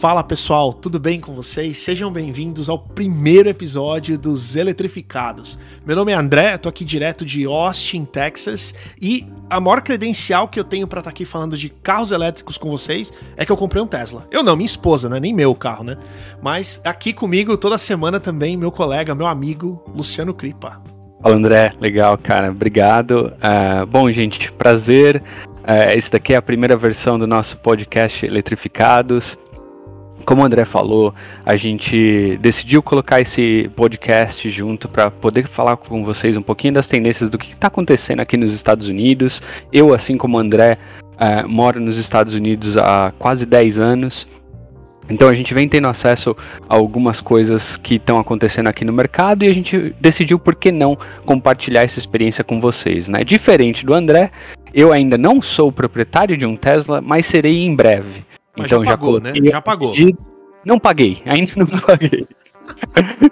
Fala pessoal, tudo bem com vocês? Sejam bem-vindos ao primeiro episódio dos Eletrificados. Meu nome é André, tô aqui direto de Austin, Texas, e a maior credencial que eu tenho para estar tá aqui falando de carros elétricos com vocês é que eu comprei um Tesla. Eu não, minha esposa, não é nem meu carro, né? Mas aqui comigo toda semana também meu colega, meu amigo Luciano Cripa. Fala André, legal, cara, obrigado. Uh, bom, gente, prazer. Uh, esse daqui é a primeira versão do nosso podcast Eletrificados. Como o André falou, a gente decidiu colocar esse podcast junto para poder falar com vocês um pouquinho das tendências do que está acontecendo aqui nos Estados Unidos. Eu, assim como o André, uh, moro nos Estados Unidos há quase 10 anos. Então a gente vem tendo acesso a algumas coisas que estão acontecendo aqui no mercado e a gente decidiu por que não compartilhar essa experiência com vocês, né? Diferente do André, eu ainda não sou proprietário de um Tesla, mas serei em breve. Mas então já pagou, já né? Já pagou. Pedido. Não paguei, ainda não paguei.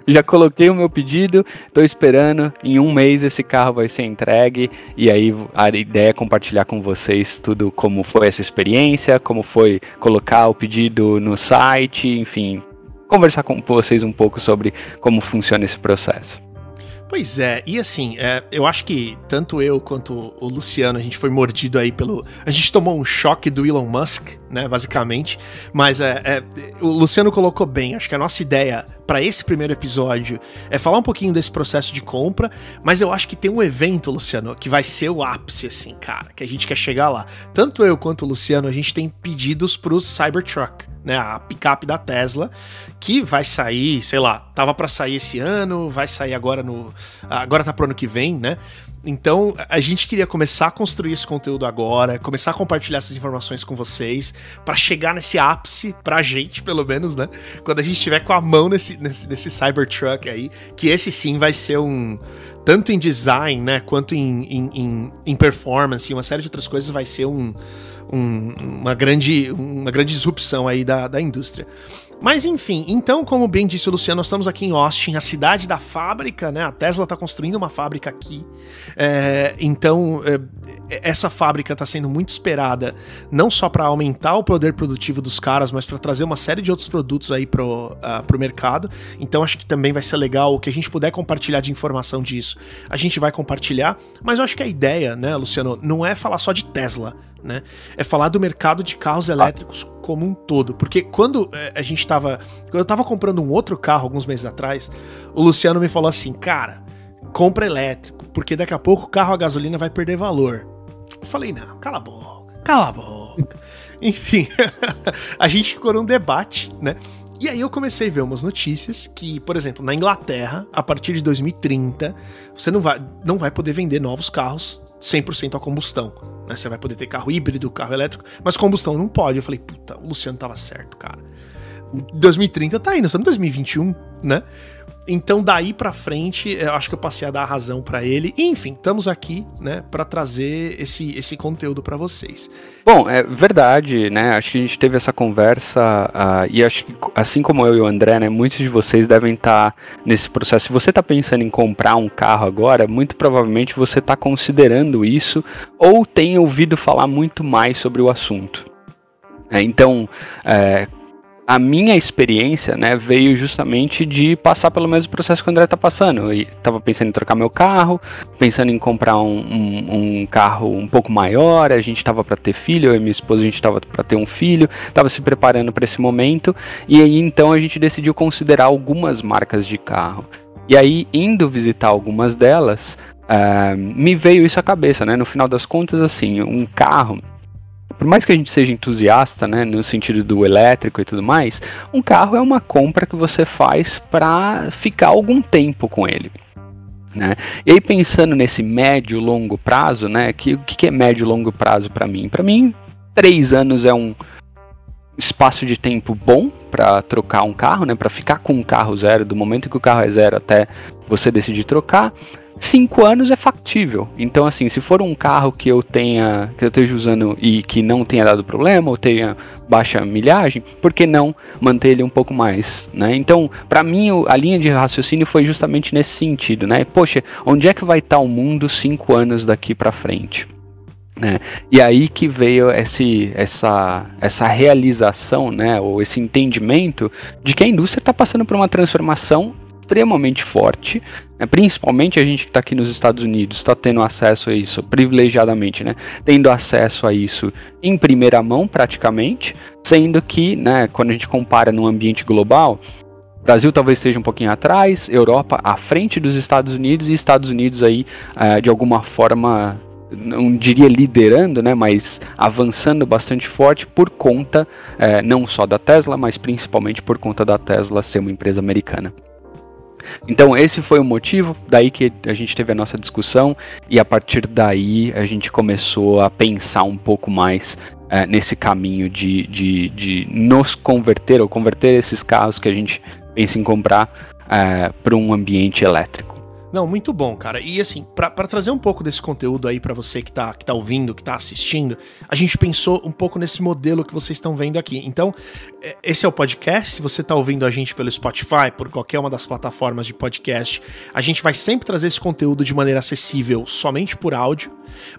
já coloquei o meu pedido, estou esperando. Em um mês esse carro vai ser entregue. E aí a ideia é compartilhar com vocês tudo como foi essa experiência, como foi colocar o pedido no site, enfim, conversar com vocês um pouco sobre como funciona esse processo. Pois é, e assim, é, eu acho que tanto eu quanto o Luciano, a gente foi mordido aí pelo. A gente tomou um choque do Elon Musk, né, basicamente. Mas é, é o Luciano colocou bem, acho que a nossa ideia para esse primeiro episódio é falar um pouquinho desse processo de compra, mas eu acho que tem um evento, Luciano, que vai ser o ápice, assim, cara, que a gente quer chegar lá. Tanto eu quanto o Luciano, a gente tem pedidos pros Cybertruck, né, a picape da Tesla, que vai sair, sei lá, tava para sair esse ano, vai sair agora no, agora tá pro ano que vem, né? Então, a gente queria começar a construir esse conteúdo agora, começar a compartilhar essas informações com vocês, para chegar nesse ápice, pra gente, pelo menos, né? Quando a gente estiver com a mão nesse, nesse, nesse Cybertruck aí, que esse sim vai ser um. Tanto em design, né? Quanto em, em, em, em performance e uma série de outras coisas, vai ser um, um, uma, grande, uma grande disrupção aí da, da indústria. Mas enfim, então, como bem disse o Luciano, nós estamos aqui em Austin, a cidade da fábrica, né? A Tesla está construindo uma fábrica aqui. É, então, é, essa fábrica está sendo muito esperada, não só para aumentar o poder produtivo dos caras, mas para trazer uma série de outros produtos aí pro, uh, pro mercado. Então, acho que também vai ser legal o que a gente puder compartilhar de informação disso. A gente vai compartilhar, mas eu acho que a ideia, né, Luciano, não é falar só de Tesla né? É falar do mercado de carros elétricos como um todo. Porque quando é, a gente tava. Eu tava comprando um outro carro alguns meses atrás, o Luciano me falou assim: cara, compra elétrico, porque daqui a pouco o carro a gasolina vai perder valor. Eu falei, não, cala a boca, cala a boca. Enfim, a gente ficou num debate, né? E aí eu comecei a ver umas notícias que, por exemplo, na Inglaterra, a partir de 2030, você não vai, não vai poder vender novos carros 100% a combustão. Né? Você vai poder ter carro híbrido, carro elétrico, mas combustão não pode. Eu falei, puta, o Luciano tava certo, cara. 2030 tá nós estamos em 2021, né? Então, daí para frente, eu acho que eu passei a dar razão para ele. enfim, estamos aqui, né, para trazer esse, esse conteúdo para vocês. Bom, é verdade, né? Acho que a gente teve essa conversa uh, e acho que, assim como eu e o André, né, muitos de vocês devem estar tá nesse processo. Se você está pensando em comprar um carro agora, muito provavelmente você está considerando isso ou tem ouvido falar muito mais sobre o assunto. É, então, é, a minha experiência, né, veio justamente de passar pelo mesmo processo que o André tá passando. Eu tava pensando em trocar meu carro, pensando em comprar um, um, um carro um pouco maior, a gente tava para ter filho, eu e minha esposa a gente tava para ter um filho, tava se preparando para esse momento, e aí então a gente decidiu considerar algumas marcas de carro. E aí, indo visitar algumas delas, uh, me veio isso à cabeça, né? No final das contas, assim, um carro por mais que a gente seja entusiasta, né, no sentido do elétrico e tudo mais, um carro é uma compra que você faz para ficar algum tempo com ele. Né? E aí pensando nesse médio longo prazo, né, que o que é médio longo prazo para mim? Para mim, três anos é um espaço de tempo bom para trocar um carro, né, para ficar com um carro zero do momento que o carro é zero até você decidir trocar cinco anos é factível. Então, assim, se for um carro que eu tenha, que eu esteja usando e que não tenha dado problema, ou tenha baixa milhagem, por que não manter ele um pouco mais, né? Então, para mim, a linha de raciocínio foi justamente nesse sentido, né? Poxa, onde é que vai estar o mundo cinco anos daqui para frente? Né? E aí que veio esse, essa, essa realização, né, ou esse entendimento de que a indústria está passando por uma transformação extremamente forte, né? principalmente a gente que está aqui nos Estados Unidos está tendo acesso a isso privilegiadamente, né? tendo acesso a isso em primeira mão praticamente, sendo que né, quando a gente compara num ambiente global, Brasil talvez esteja um pouquinho atrás, Europa à frente dos Estados Unidos e Estados Unidos aí uh, de alguma forma não diria liderando, né, mas avançando bastante forte por conta uh, não só da Tesla, mas principalmente por conta da Tesla ser uma empresa americana. Então esse foi o motivo, daí que a gente teve a nossa discussão e a partir daí a gente começou a pensar um pouco mais uh, nesse caminho de, de, de nos converter ou converter esses carros que a gente pensa em comprar uh, para um ambiente elétrico. Não, muito bom, cara. E assim, para trazer um pouco desse conteúdo aí para você que tá, que tá ouvindo, que tá assistindo, a gente pensou um pouco nesse modelo que vocês estão vendo aqui. Então, é, esse é o podcast. Se você tá ouvindo a gente pelo Spotify, por qualquer uma das plataformas de podcast, a gente vai sempre trazer esse conteúdo de maneira acessível somente por áudio.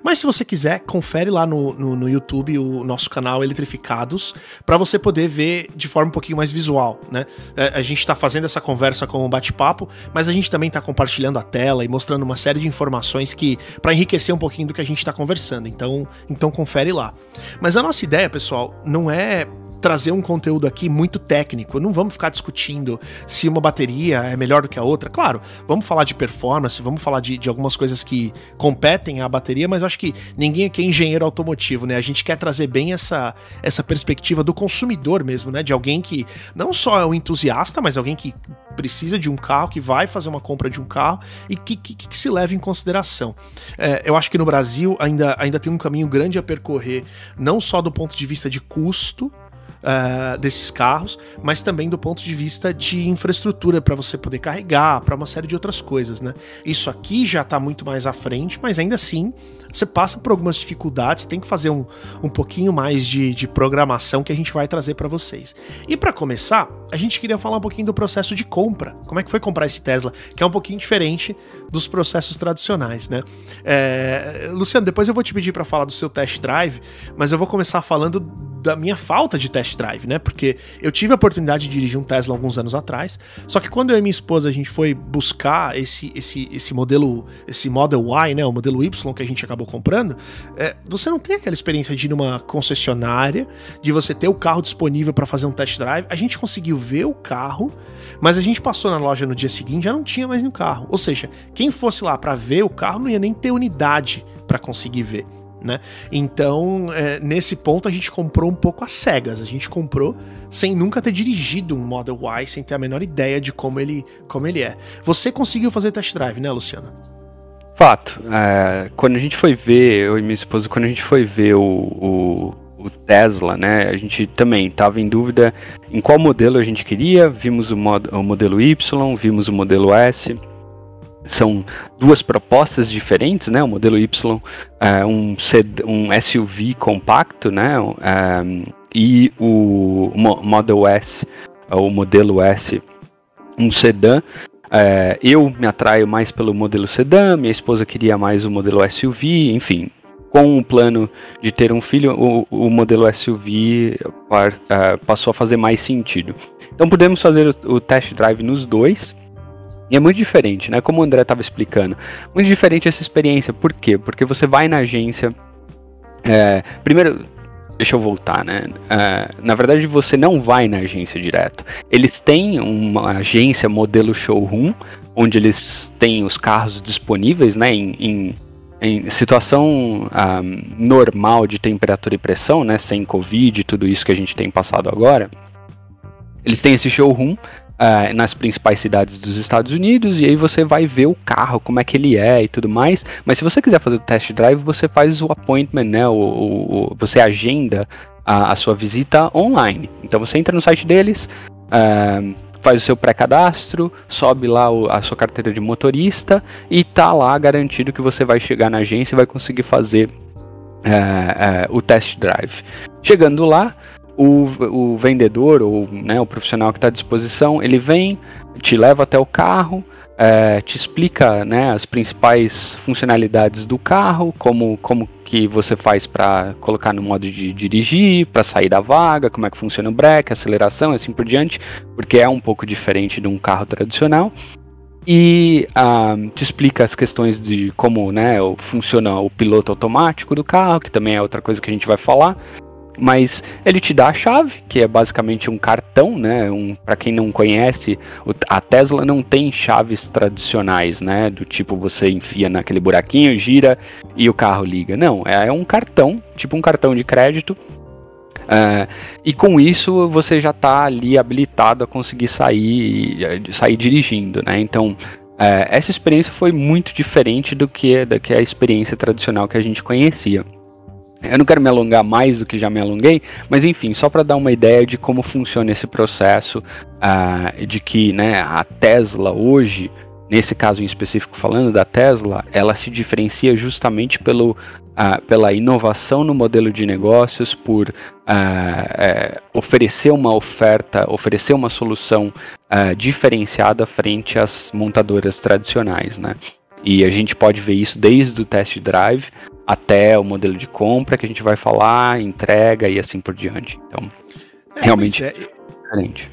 Mas se você quiser, confere lá no, no, no YouTube o nosso canal Eletrificados para você poder ver de forma um pouquinho mais visual, né? É, a gente está fazendo essa conversa como um bate-papo, mas a gente também está compartilhando a tela e mostrando uma série de informações que para enriquecer um pouquinho do que a gente está conversando. Então, então confere lá. Mas a nossa ideia, pessoal, não é trazer um conteúdo aqui muito técnico. Não vamos ficar discutindo se uma bateria é melhor do que a outra. Claro, vamos falar de performance, vamos falar de, de algumas coisas que competem à bateria, mas acho que ninguém aqui é engenheiro automotivo, né? A gente quer trazer bem essa, essa perspectiva do consumidor mesmo, né? De alguém que não só é um entusiasta, mas alguém que precisa de um carro, que vai fazer uma compra de um carro e que, que, que se leve em consideração. É, eu acho que no Brasil ainda, ainda tem um caminho grande a percorrer, não só do ponto de vista de custo, uh, desses carros, mas também do ponto de vista de infraestrutura para você poder carregar, para uma série de outras coisas, né? Isso aqui já está muito mais à frente, mas ainda assim você passa por algumas dificuldades, tem que fazer um, um pouquinho mais de, de programação que a gente vai trazer para vocês. E para começar, a gente queria falar um pouquinho do processo de compra. Como é que foi comprar esse Tesla, que é um pouquinho diferente dos processos tradicionais, né? É, Luciano, depois eu vou te pedir para falar do seu test drive, mas eu vou começar falando da minha falta de test drive, né? Porque eu tive a oportunidade de dirigir um Tesla alguns anos atrás, só que quando eu e minha esposa a gente foi buscar esse, esse, esse modelo, esse Model Y, né? O modelo Y que a gente acabou comprando, é, você não tem aquela experiência de ir numa concessionária, de você ter o carro disponível para fazer um test drive. A gente conseguiu ver o carro, mas a gente passou na loja no dia seguinte já não tinha mais no carro. Ou seja, quem fosse lá para ver o carro não ia nem ter unidade para conseguir ver né? Então, é, nesse ponto, a gente comprou um pouco às cegas. A gente comprou sem nunca ter dirigido um Model Y, sem ter a menor ideia de como ele, como ele é. Você conseguiu fazer test drive, né, Luciana? Fato. É, quando a gente foi ver, eu e minha esposa, quando a gente foi ver o, o, o Tesla, né, a gente também estava em dúvida em qual modelo a gente queria. Vimos o, mod, o modelo Y, vimos o modelo S são duas propostas diferentes, né? O modelo Y é um, um SUV compacto, né? Um, e o Model S, o modelo S, um sedã. É, eu me atraio mais pelo modelo sedã, minha esposa queria mais o modelo SUV, enfim. Com o plano de ter um filho, o, o modelo SUV par, uh, passou a fazer mais sentido. Então podemos fazer o, o test drive nos dois. E é muito diferente, né? Como o André estava explicando. Muito diferente essa experiência. Por quê? Porque você vai na agência. É, primeiro, deixa eu voltar, né? É, na verdade, você não vai na agência direto. Eles têm uma agência modelo showroom, onde eles têm os carros disponíveis, né? Em, em, em situação um, normal de temperatura e pressão, né? Sem Covid e tudo isso que a gente tem passado agora. Eles têm esse showroom uh, nas principais cidades dos Estados Unidos e aí você vai ver o carro, como é que ele é e tudo mais. Mas se você quiser fazer o test drive, você faz o appointment, né? O, o, o você agenda a, a, sua visita online. Então você entra no site deles. Uh, faz o seu pré-cadastro, sobe lá o, a sua carteira de motorista e tá lá garantido que você vai chegar na agência e vai conseguir fazer uh, o test drive. Chegando lá, o, o vendedor ou né, o profissional que está à disposição, ele vem, te leva até o carro, é, te explica né, as principais funcionalidades do carro, como, como que você faz para colocar no modo de dirigir, para sair da vaga, como é que funciona o break, aceleração, assim por diante, porque é um pouco diferente de um carro tradicional. E uh, te explica as questões de como né, funciona o piloto automático do carro, que também é outra coisa que a gente vai falar mas ele te dá a chave, que é basicamente um cartão, né? Um, para quem não conhece, a Tesla não tem chaves tradicionais, né? Do tipo você enfia naquele buraquinho, gira e o carro liga. Não, é, é um cartão, tipo um cartão de crédito. Uh, e com isso você já está ali habilitado a conseguir sair, sair dirigindo, né? Então uh, essa experiência foi muito diferente do que, do que a experiência tradicional que a gente conhecia. Eu não quero me alongar mais do que já me alonguei, mas enfim, só para dar uma ideia de como funciona esse processo, uh, de que né, a Tesla hoje, nesse caso em específico falando da Tesla, ela se diferencia justamente pelo, uh, pela inovação no modelo de negócios, por uh, oferecer uma oferta, oferecer uma solução diferenciada frente às montadoras tradicionais, né? E a gente pode ver isso desde o test drive até o modelo de compra que a gente vai falar, entrega e assim por diante. Então, é, realmente é diferente.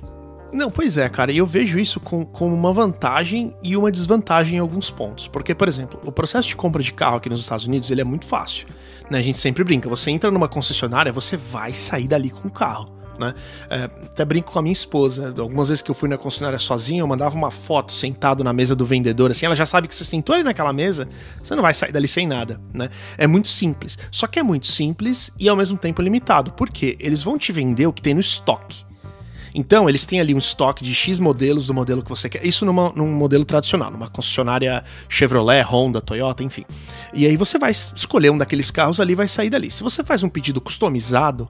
Não, pois é, cara, e eu vejo isso como com uma vantagem e uma desvantagem em alguns pontos. Porque, por exemplo, o processo de compra de carro aqui nos Estados Unidos ele é muito fácil. Né? A gente sempre brinca, você entra numa concessionária, você vai sair dali com o carro né? É, até brinco com a minha esposa. Algumas vezes que eu fui na concessionária sozinho, eu mandava uma foto sentado na mesa do vendedor, assim, ela já sabe que você sentou ali naquela mesa, você não vai sair dali sem nada, né? É muito simples. Só que é muito simples e ao mesmo tempo limitado. Por quê? Eles vão te vender o que tem no estoque. Então, eles têm ali um estoque de X modelos do modelo que você quer. Isso numa, num modelo tradicional, numa concessionária Chevrolet, Honda, Toyota, enfim. E aí você vai escolher um daqueles carros ali vai sair dali. Se você faz um pedido customizado,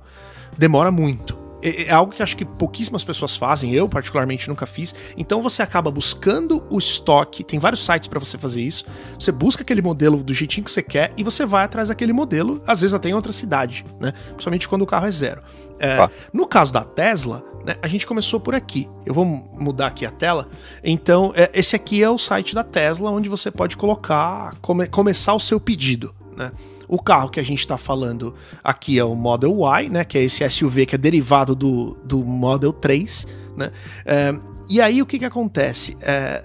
demora muito. É, é, algo que acho que pouquíssimas pessoas fazem, eu particularmente nunca fiz. Então você acaba buscando o estoque, tem vários sites para você fazer isso. Você busca aquele modelo do jeitinho que você quer e você vai atrás daquele modelo, às vezes até em outra cidade, né? Principalmente quando o carro é zero. É, ah. No caso da Tesla, né, a gente começou por aqui. Eu vou mudar aqui a tela. Então, é, esse aqui é o site da Tesla, onde você pode colocar, come, começar o seu pedido, né? O carro que a gente está falando aqui é o Model Y, né? Que é esse SUV que é derivado do, do Model 3, né? É, e aí o que, que acontece? É,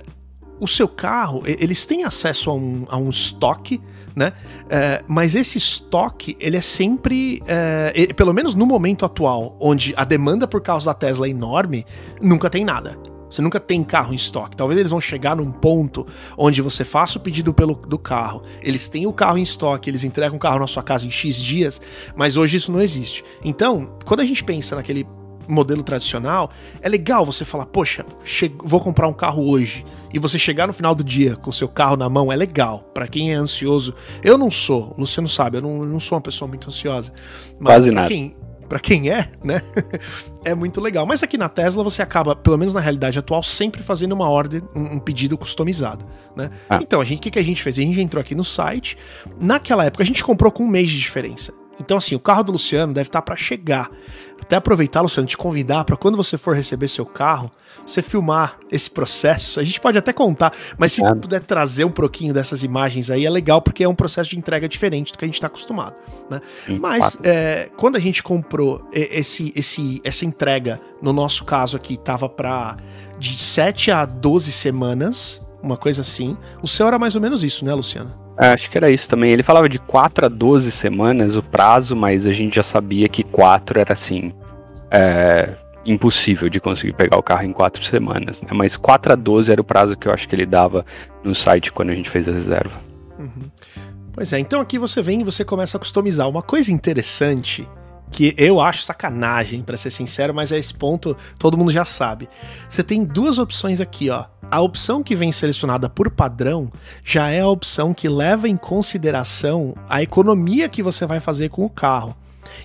o seu carro, eles têm acesso a um, a um estoque, né? É, mas esse estoque, ele é sempre, é, pelo menos no momento atual, onde a demanda por carros da Tesla é enorme, nunca tem nada. Você nunca tem carro em estoque. Talvez eles vão chegar num ponto onde você faça o pedido pelo, do carro, eles têm o carro em estoque, eles entregam o carro na sua casa em X dias, mas hoje isso não existe. Então, quando a gente pensa naquele modelo tradicional, é legal você falar, poxa, vou comprar um carro hoje. E você chegar no final do dia com o seu carro na mão é legal. para quem é ansioso. Eu não sou, o Luciano sabe, eu não, eu não sou uma pessoa muito ansiosa. Mas Quase nada. Quem, para quem é, né? é muito legal. Mas aqui na Tesla você acaba, pelo menos na realidade atual, sempre fazendo uma ordem, um, pedido customizado, né? Ah. Então, a gente, o que, que a gente fez? A gente entrou aqui no site. Naquela época a gente comprou com um mês de diferença. Então, assim, o carro do Luciano deve estar para chegar. Até aproveitar, Luciano, te convidar para quando você for receber seu carro, você filmar esse processo. A gente pode até contar, mas se é. puder trazer um pouquinho dessas imagens aí, é legal, porque é um processo de entrega diferente do que a gente está acostumado. Né? mas é, quando a gente comprou esse, esse, essa entrega, no nosso caso aqui, tava para de 7 a 12 semanas, uma coisa assim. O seu era mais ou menos isso, né, Luciano? É, acho que era isso também. Ele falava de 4 a 12 semanas o prazo, mas a gente já sabia que 4 era assim. É, impossível de conseguir pegar o carro em 4 semanas. Né? Mas 4 a 12 era o prazo que eu acho que ele dava no site quando a gente fez a reserva. Uhum. Pois é, então aqui você vem e você começa a customizar. Uma coisa interessante que eu acho sacanagem, para ser sincero, mas a esse ponto todo mundo já sabe. Você tem duas opções aqui, ó. A opção que vem selecionada por padrão já é a opção que leva em consideração a economia que você vai fazer com o carro.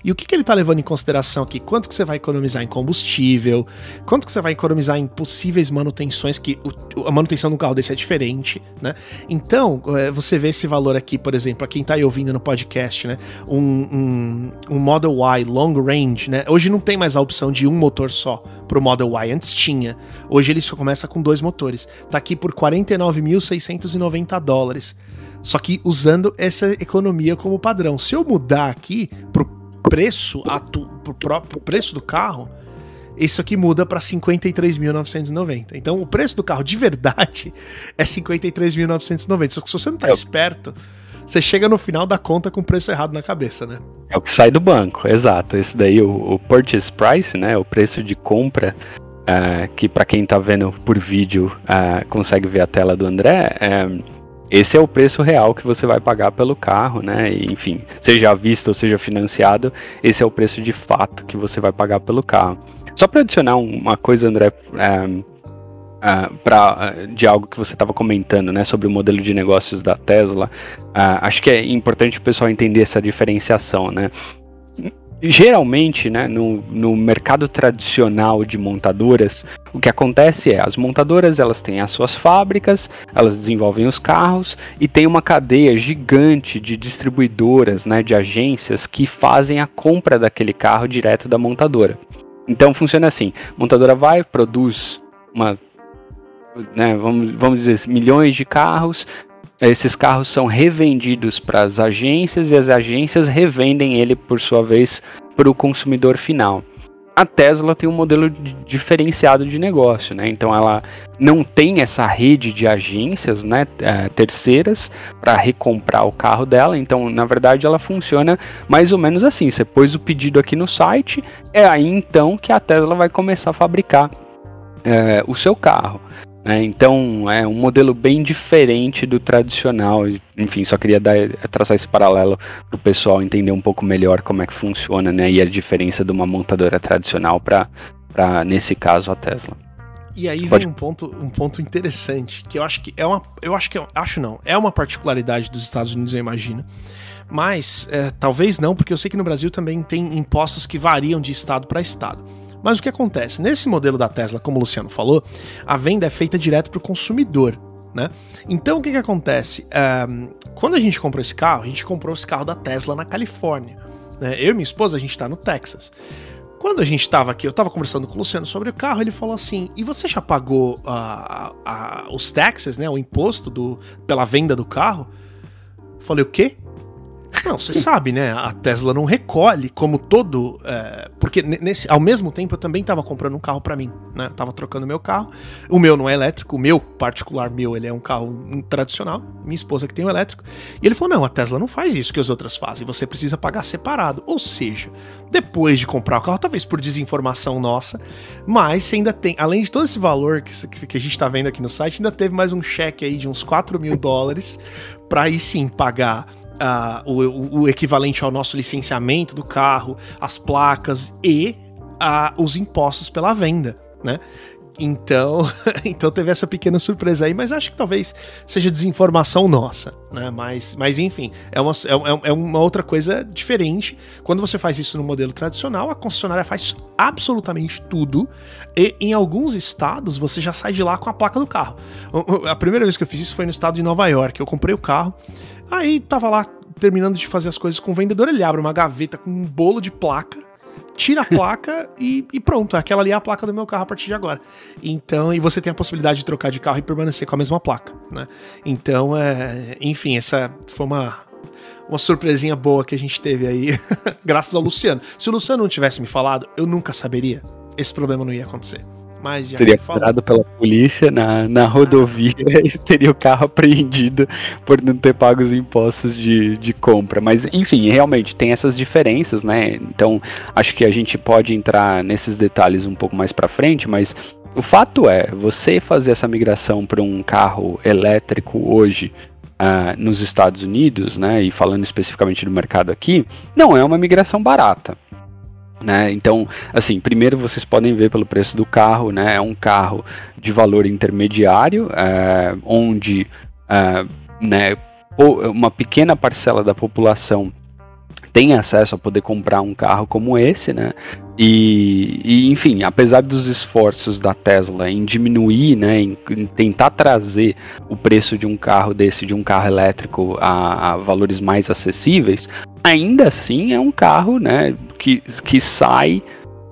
E o que, que ele está levando em consideração aqui? Quanto que você vai economizar em combustível? Quanto que você vai economizar em possíveis manutenções, que o, a manutenção do carro desse é diferente, né? Então, é, você vê esse valor aqui, por exemplo, a quem está aí ouvindo no podcast, né? Um, um, um, Model Y Long Range, né? Hoje não tem mais a opção de um motor só pro Model Y, antes tinha. Hoje ele só começa com dois motores. Tá aqui por 49.690 dólares. Só que usando essa economia como padrão. Se eu mudar aqui pro preço, atu, pro próprio preço do carro, isso aqui muda para 53.990. Então o preço do carro de verdade é 53.990. Só que se você não tá é. esperto, você chega no final da conta com o preço errado na cabeça, né? É o que sai do banco, exato. Esse daí, o, o purchase price, né? O preço de compra, uh, que para quem tá vendo por vídeo uh, consegue ver a tela do André. Uh, esse é o preço real que você vai pagar pelo carro, né? E, enfim, seja à vista ou seja financiado, esse é o preço de fato que você vai pagar pelo carro. Só para adicionar uma coisa, André, é, uh, pra, uh, de algo que você estava comentando, né, sobre o modelo de negócios da Tesla, uh, acho que é importante o pessoal entender essa diferenciação, né? Geralmente, né, no, no mercado tradicional de montadoras, o que acontece é as montadoras elas têm as suas fábricas, elas desenvolvem os carros e tem uma cadeia gigante de distribuidoras, né, de agências que fazem a compra daquele carro direto da montadora. Então funciona assim: montadora vai, produz uma, né, vamos, vamos dizer, milhões de carros, esses carros são revendidos para as agências e as agências revendem ele, por sua vez, para o consumidor final. A Tesla tem um modelo diferenciado de negócio, né? Então ela não tem essa rede de agências, né, é, terceiras para recomprar o carro dela. Então, na verdade, ela funciona mais ou menos assim. Você pôs o pedido aqui no site, é aí então que a Tesla vai começar a fabricar é, o seu carro. Né? Então é um modelo bem diferente do tradicional. Enfim, só queria dar, traçar esse paralelo para o pessoal entender um pouco melhor como é que funciona né? e a diferença de uma montadora tradicional para, nesse caso, a Tesla. E aí Pode... vem um ponto, um ponto interessante, que eu acho que é uma. Eu acho que. Acho não, é uma particularidade dos Estados Unidos, eu imagino. Mas é, talvez não, porque eu sei que no Brasil também tem impostos que variam de estado para estado. Mas o que acontece? Nesse modelo da Tesla, como o Luciano falou, a venda é feita direto para o consumidor. Né? Então o que, que acontece? Um, quando a gente comprou esse carro, a gente comprou esse carro da Tesla na Califórnia. Né? Eu e minha esposa, a gente está no Texas. Quando a gente estava aqui, eu estava conversando com o Luciano sobre o carro, ele falou assim: e você já pagou uh, uh, os taxes, né? O imposto do, pela venda do carro? Eu falei, o quê? Não, você sabe, né? A Tesla não recolhe como todo. É, porque nesse, ao mesmo tempo eu também estava comprando um carro para mim, né? tava trocando meu carro. O meu não é elétrico, o meu particular meu, ele é um carro tradicional. Minha esposa que tem o elétrico. E ele falou: não, a Tesla não faz isso que as outras fazem. Você precisa pagar separado. Ou seja, depois de comprar o carro, talvez por desinformação nossa, mas você ainda tem, além de todo esse valor que, que a gente está vendo aqui no site, ainda teve mais um cheque aí de uns 4 mil dólares para aí sim pagar o, o, equivalente ao nosso licenciamento do carro, as placas e os impostos pela venda, né? Então, então teve essa pequena surpresa aí, mas acho que talvez seja desinformação nossa, né? Mas, mas enfim, é uma, é, é uma outra coisa diferente. Quando você faz isso no modelo tradicional, a concessionária faz absolutamente tudo e em alguns estados você já sai de lá com a placa do carro. A primeira vez que eu fiz isso foi no estado de Nova York. Eu comprei o carro, Aí tava lá terminando de fazer as coisas com o vendedor, ele abre uma gaveta com um bolo de placa, tira a placa e, e, pronto, aquela ali é a placa do meu carro a partir de agora. Então, e você tem a possibilidade de trocar de carro e permanecer com a mesma placa, né? Então, é, enfim, essa foi uma uma surpresinha boa que a gente teve aí, graças ao Luciano. Se o Luciano não tivesse me falado, eu nunca saberia. Esse problema não ia acontecer. Mas já Seria parado pela polícia na, na rodovia ah. e teria o carro apreendido por não ter pago os impostos de, de compra. Mas, enfim, realmente tem essas diferenças, né? Então, acho que a gente pode entrar nesses detalhes um pouco mais para frente, mas o fato é, você fazer essa migração para um carro elétrico hoje uh, nos Estados Unidos, né, e falando especificamente do mercado aqui, não é uma migração barata. Né? Então, assim, primeiro vocês podem ver pelo preço do carro, né? É um carro de valor intermediário, é, onde é, né, uma pequena parcela da população tem acesso a poder comprar um carro como esse, né? E, e, enfim, apesar dos esforços da Tesla em diminuir, né, em, em, tentar trazer o preço de um carro desse, de um carro elétrico, a, a, valores mais acessíveis, ainda assim é um carro, né, que, que sai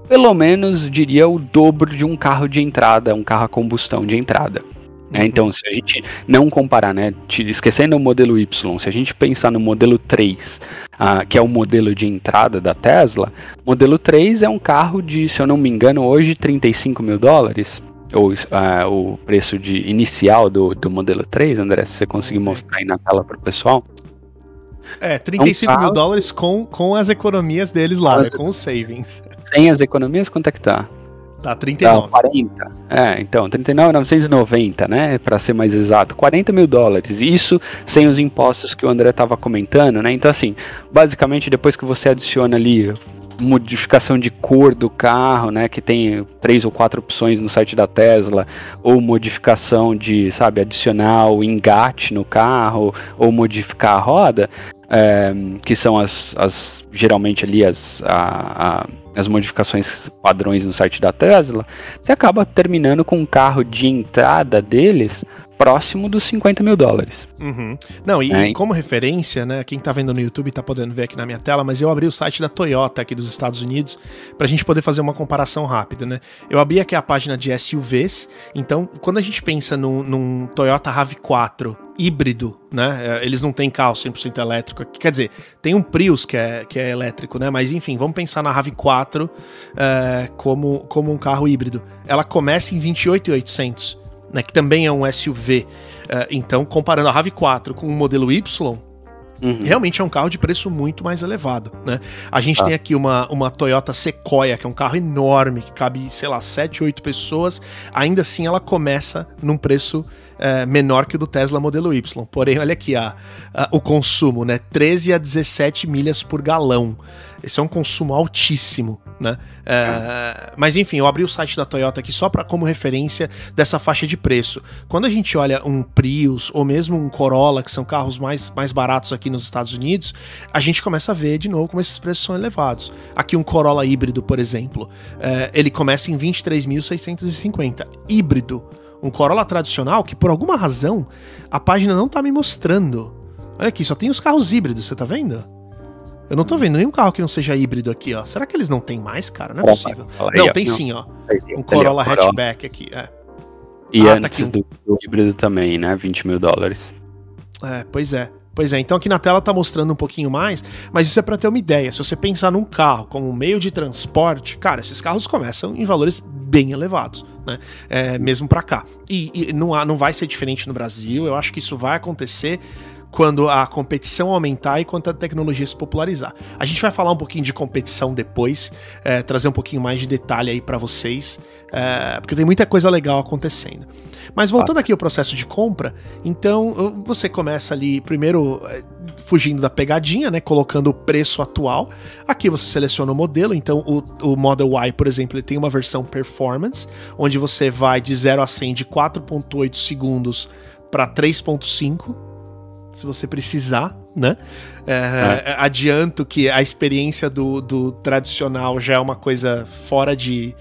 pelo menos diria o dobro de um carro de entrada, um carro a combustão de entrada. Né? Uhum. Então, se a gente não comparar, né, esquecendo o modelo Y, se a gente pensar no modelo 3, uh, que é o modelo de entrada da Tesla, modelo 3 é um carro de, se eu não me engano, hoje 35 mil dólares, ou uh, o preço de inicial do, do modelo 3, André, se você conseguir mostrar aí na tela para o pessoal. É, 35 é um carro... mil dólares com, com as economias deles lá, né, com os savings. Sem as economias, quanto é que tá? Tá 39. Tá, 40. É, então, 39,990, né? Para ser mais exato. 40 mil dólares. Isso sem os impostos que o André estava comentando, né? Então, assim, basicamente, depois que você adiciona ali modificação de cor do carro, né, que tem três ou quatro opções no site da Tesla, ou modificação de, sabe, adicionar o engate no carro, ou modificar a roda, é, que são as, as geralmente ali as, a, a as modificações padrões no site da Tesla, você acaba terminando com um carro de entrada deles próximo dos 50 mil dólares. Uhum. Não, e, é. como referência, né? Quem tá vendo no YouTube tá podendo ver aqui na minha tela, mas eu abri o site da Toyota aqui dos Estados Unidos pra gente poder fazer uma comparação rápida, né? Eu abri aqui a página de SUVs, então quando a gente pensa num, num Toyota RAV4 híbrido, né? É, eles não têm carro 100% elétrico. Quer dizer, tem um Prius que é, que é elétrico, né? Mas enfim, vamos pensar na RAV4 é, como, como um carro híbrido. Ela começa em 28.800, né? Que também é um SUV. É, então, comparando a RAV4 com o modelo Y, Uhum. Realmente é um carro de preço muito mais elevado, né? A gente ah. tem aqui uma, uma Toyota Sequoia, que é um carro enorme, que cabe, sei lá, 7, 8 pessoas. Ainda assim, ela começa num preço é, menor que o do Tesla modelo Y. Porém, olha aqui a, a, o consumo, né? 13 a 17 milhas por galão. Esse é um consumo altíssimo, né? É, mas enfim, eu abri o site da Toyota aqui só para como referência dessa faixa de preço. Quando a gente olha um Prius ou mesmo um Corolla, que são carros mais, mais baratos aqui nos Estados Unidos, a gente começa a ver de novo como esses preços são elevados. Aqui um Corolla híbrido, por exemplo, é, ele começa em 23.650. Híbrido um Corolla tradicional que por alguma razão a página não tá me mostrando. Olha aqui, só tem os carros híbridos, você tá vendo? Eu não tô vendo nenhum carro que não seja híbrido aqui, ó. Será que eles não têm mais, cara? Não é possível. Não, tem sim, ó. Um Corolla hatchback aqui, é. E ah, tá antes tá do, do híbrido também, né? 20 mil dólares. É, pois é. Pois é, então aqui na tela tá mostrando um pouquinho mais, mas isso é para ter uma ideia. Se você pensar num carro como meio de transporte, cara, esses carros começam em valores bem elevados, né? É, mesmo para cá. E, e não, há, não vai ser diferente no Brasil. Eu acho que isso vai acontecer quando a competição aumentar e quando a tecnologia se popularizar. A gente vai falar um pouquinho de competição depois, é, trazer um pouquinho mais de detalhe aí para vocês, é, porque tem muita coisa legal acontecendo. Mas voltando aqui ao processo de compra, então você começa ali primeiro é, fugindo da pegadinha, né, colocando o preço atual. Aqui você seleciona o modelo, então o, o Model Y, por exemplo, ele tem uma versão Performance, onde você vai de 0 a 100 de 4.8 segundos para 3.5 se você precisar, né? É, é. Adianto que a experiência do, do, tradicional já é uma coisa fora de.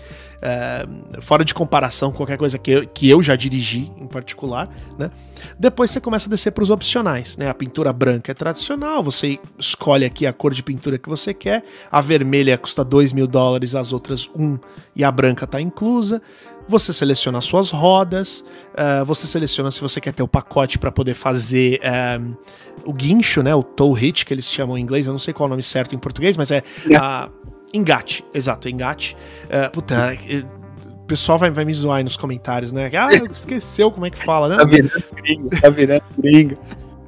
É, fora de comparação com qualquer coisa que eu, que eu já dirigi em particular, né? Depois você começa a descer para os opcionais, né? A pintura branca é tradicional, você escolhe aqui a cor de pintura que você quer, a vermelha custa 2 mil dólares, as outras 1 um, e a branca está inclusa você seleciona as suas rodas, uh, você seleciona se você quer ter o pacote para poder fazer uh, o guincho, né, o tow hitch, que eles chamam em inglês, eu não sei qual é o nome certo em português, mas é uh, engate, exato, engate. Uh, puta, o pessoal vai, vai me zoar aí nos comentários, né? Ah, esqueceu como é que fala, né? Tá virando gringo, tá virando gringo.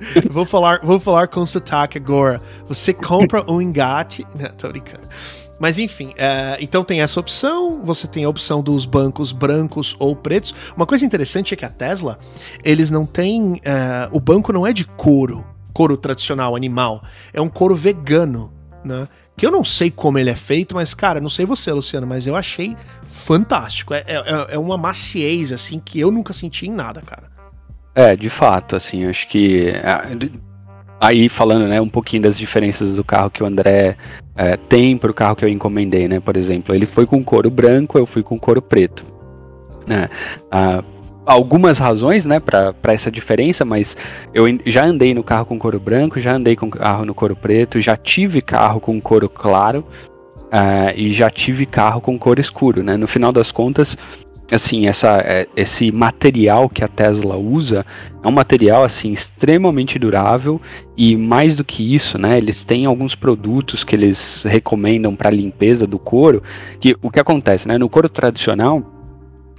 vou falar, vou falar com sotaque agora. Você compra um engate. Não, tô brincando. Mas enfim, é, então tem essa opção, você tem a opção dos bancos brancos ou pretos. Uma coisa interessante é que a Tesla, eles não têm. É, o banco não é de couro, couro tradicional, animal. É um couro vegano, né? Que eu não sei como ele é feito, mas, cara, não sei você, Luciano, mas eu achei fantástico. É, é, é uma maciez, assim, que eu nunca senti em nada, cara. É, de fato, assim, acho que. É, aí falando, né, um pouquinho das diferenças do carro que o André é, tem para o carro que eu encomendei, né? Por exemplo, ele foi com couro branco, eu fui com couro preto. Né? Ah, algumas razões, né, para essa diferença, mas eu já andei no carro com couro branco, já andei com carro no couro preto, já tive carro com couro claro uh, e já tive carro com couro escuro, né? No final das contas, assim, essa, é, esse material que a Tesla usa é um material assim extremamente durável e mais do que isso, né, eles têm alguns produtos que eles recomendam para limpeza do couro, que o que acontece, né, no couro tradicional,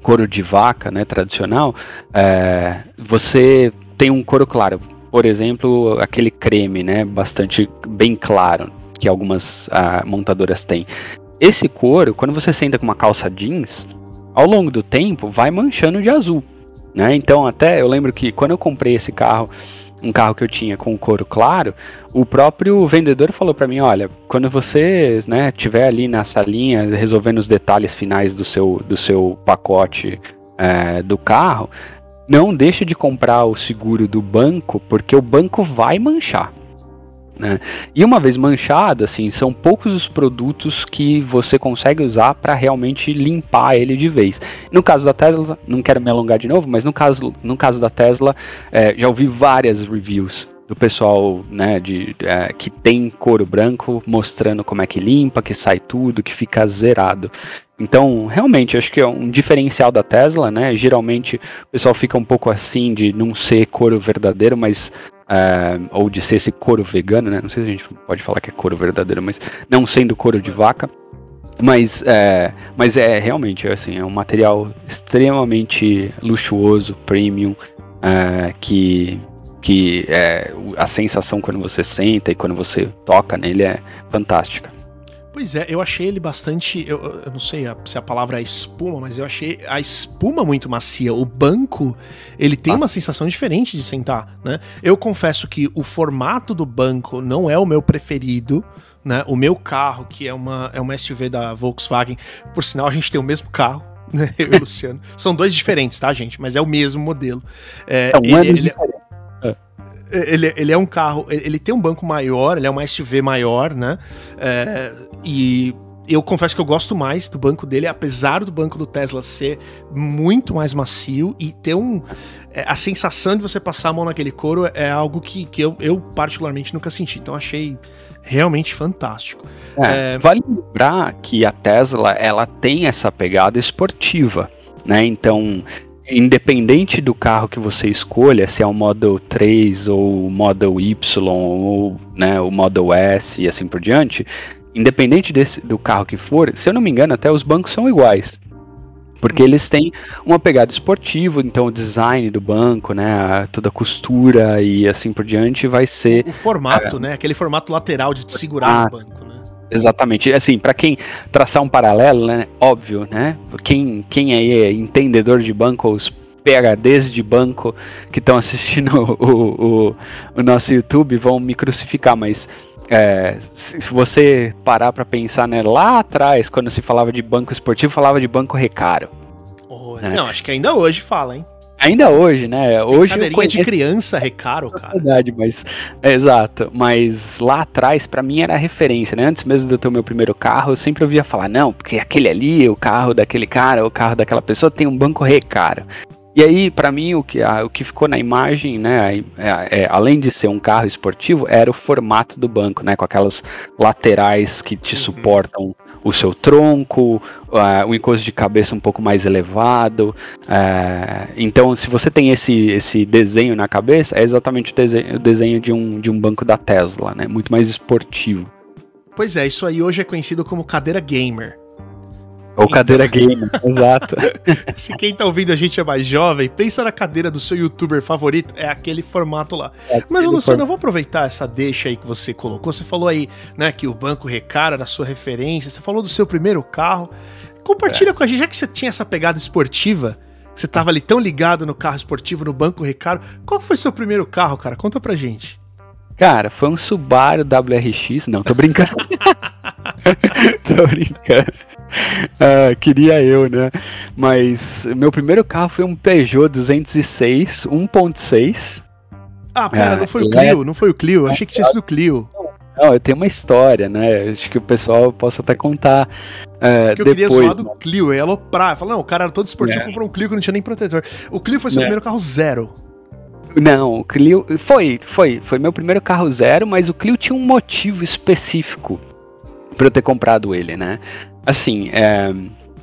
couro de vaca, né, tradicional, é, você tem um couro claro, por exemplo, aquele creme, né, bastante bem claro que algumas uh, montadoras têm. Esse couro, quando você senta com uma calça jeans, ao longo do tempo vai manchando de azul, né? Então até eu lembro que quando eu comprei esse carro, um carro que eu tinha com couro claro, o próprio vendedor falou para mim, olha, quando você, né, tiver ali na salinha resolvendo os detalhes finais do seu do seu pacote é, do carro, não deixe de comprar o seguro do banco, porque o banco vai manchar. Né? E uma vez manchado, assim, são poucos os produtos que você consegue usar para realmente limpar ele de vez. No caso da Tesla, não quero me alongar de novo, mas no caso, no caso da Tesla, é, já ouvi várias reviews do pessoal né, de, é, que tem couro branco mostrando como é que limpa, que sai tudo, que fica zerado. Então, realmente, acho que é um diferencial da Tesla, né? Geralmente o pessoal fica um pouco assim de não ser couro verdadeiro, mas Uh, ou de ser esse couro vegano, né? Não sei se a gente pode falar que é couro verdadeiro, mas não sendo couro de vaca. Mas é, mas é realmente assim, é um material extremamente luxuoso, premium, uh, que, que é, a sensação quando você senta e quando você toca nele é fantástica. Pois é, eu achei ele bastante. Eu, eu não sei se a palavra é espuma, mas eu achei a espuma muito macia. O banco, ele tem ah. uma sensação diferente de sentar, né? Eu confesso que o formato do banco não é o meu preferido. Né? O meu carro, que é uma, é uma SUV da Volkswagen, por sinal, a gente tem o mesmo carro, né? Eu e o Luciano. São dois diferentes, tá, gente? Mas é o mesmo modelo. É, é um ele, ele, ele, ele é um carro, ele tem um banco maior, ele é uma SUV maior, né? É, e eu confesso que eu gosto mais do banco dele, apesar do banco do Tesla ser muito mais macio e ter um. É, a sensação de você passar a mão naquele couro é algo que, que eu, eu particularmente nunca senti. Então achei realmente fantástico. É, é... Vale lembrar que a Tesla ela tem essa pegada esportiva, né? Então independente do carro que você escolha, se é o Model 3 ou o Model Y ou né, o Model S e assim por diante, independente desse, do carro que for, se eu não me engano, até os bancos são iguais. Porque eles têm uma pegada esportiva, então o design do banco, né, toda a costura e assim por diante vai ser... O formato, é, né, aquele formato lateral de te segurar no banco. Exatamente. Assim, para quem traçar um paralelo, né? Óbvio, né? Quem, quem aí é entendedor de banco, os PHDs de banco que estão assistindo o, o, o, nosso YouTube vão me crucificar, mas é, se você parar para pensar, né? Lá atrás, quando se falava de banco esportivo, falava de banco recaro. Oh, né? Não, acho que ainda hoje fala, hein? Ainda hoje, né? Hoje cadeirinha conheço... de criança recaro, cara. É verdade, mas é, exato. Mas lá atrás, para mim era referência, né? Antes mesmo de eu ter o meu primeiro carro, eu sempre ouvia falar, não, porque aquele ali, o carro daquele cara, o carro daquela pessoa tem um banco recaro. E aí, para mim, o que, a, o que ficou na imagem, né, é, é, além de ser um carro esportivo, era o formato do banco, né, com aquelas laterais que te uhum. suportam o seu tronco, uh, o encosto de cabeça um pouco mais elevado. Uh, então, se você tem esse, esse desenho na cabeça, é exatamente o desenho, o desenho de, um, de um banco da Tesla, né? Muito mais esportivo. Pois é, isso aí hoje é conhecido como cadeira gamer. Ou então... cadeira gamer, exato. Se quem tá ouvindo a gente é mais jovem, pensa na cadeira do seu youtuber favorito, é aquele formato lá. É Mas, Luciano, eu vou aproveitar essa deixa aí que você colocou. Você falou aí, né, que o Banco Recara era a sua referência, você falou do seu primeiro carro. Compartilha é. com a gente, já que você tinha essa pegada esportiva, você tava ali tão ligado no carro esportivo, no Banco Recaro, qual foi seu primeiro carro, cara? Conta pra gente. Cara, foi um Subaru WRX. Não, tô brincando. tô brincando. Uh, queria eu, né? Mas meu primeiro carro foi um Peugeot 206 1.6. Ah, pera, não foi o Clio, não foi o Clio. Eu achei que tinha sido o Clio. Não, eu tenho uma história, né? Acho que o pessoal possa até contar. Uh, Porque eu depois, queria zoar do Clio, e aloprar. Falar, não, o cara era todo esportivo, é. comprou um Clio que não tinha nem protetor. O Clio foi seu é. primeiro carro zero. Não, o Clio. Foi, foi. Foi meu primeiro carro zero, mas o Clio tinha um motivo específico para eu ter comprado ele, né? Assim, é,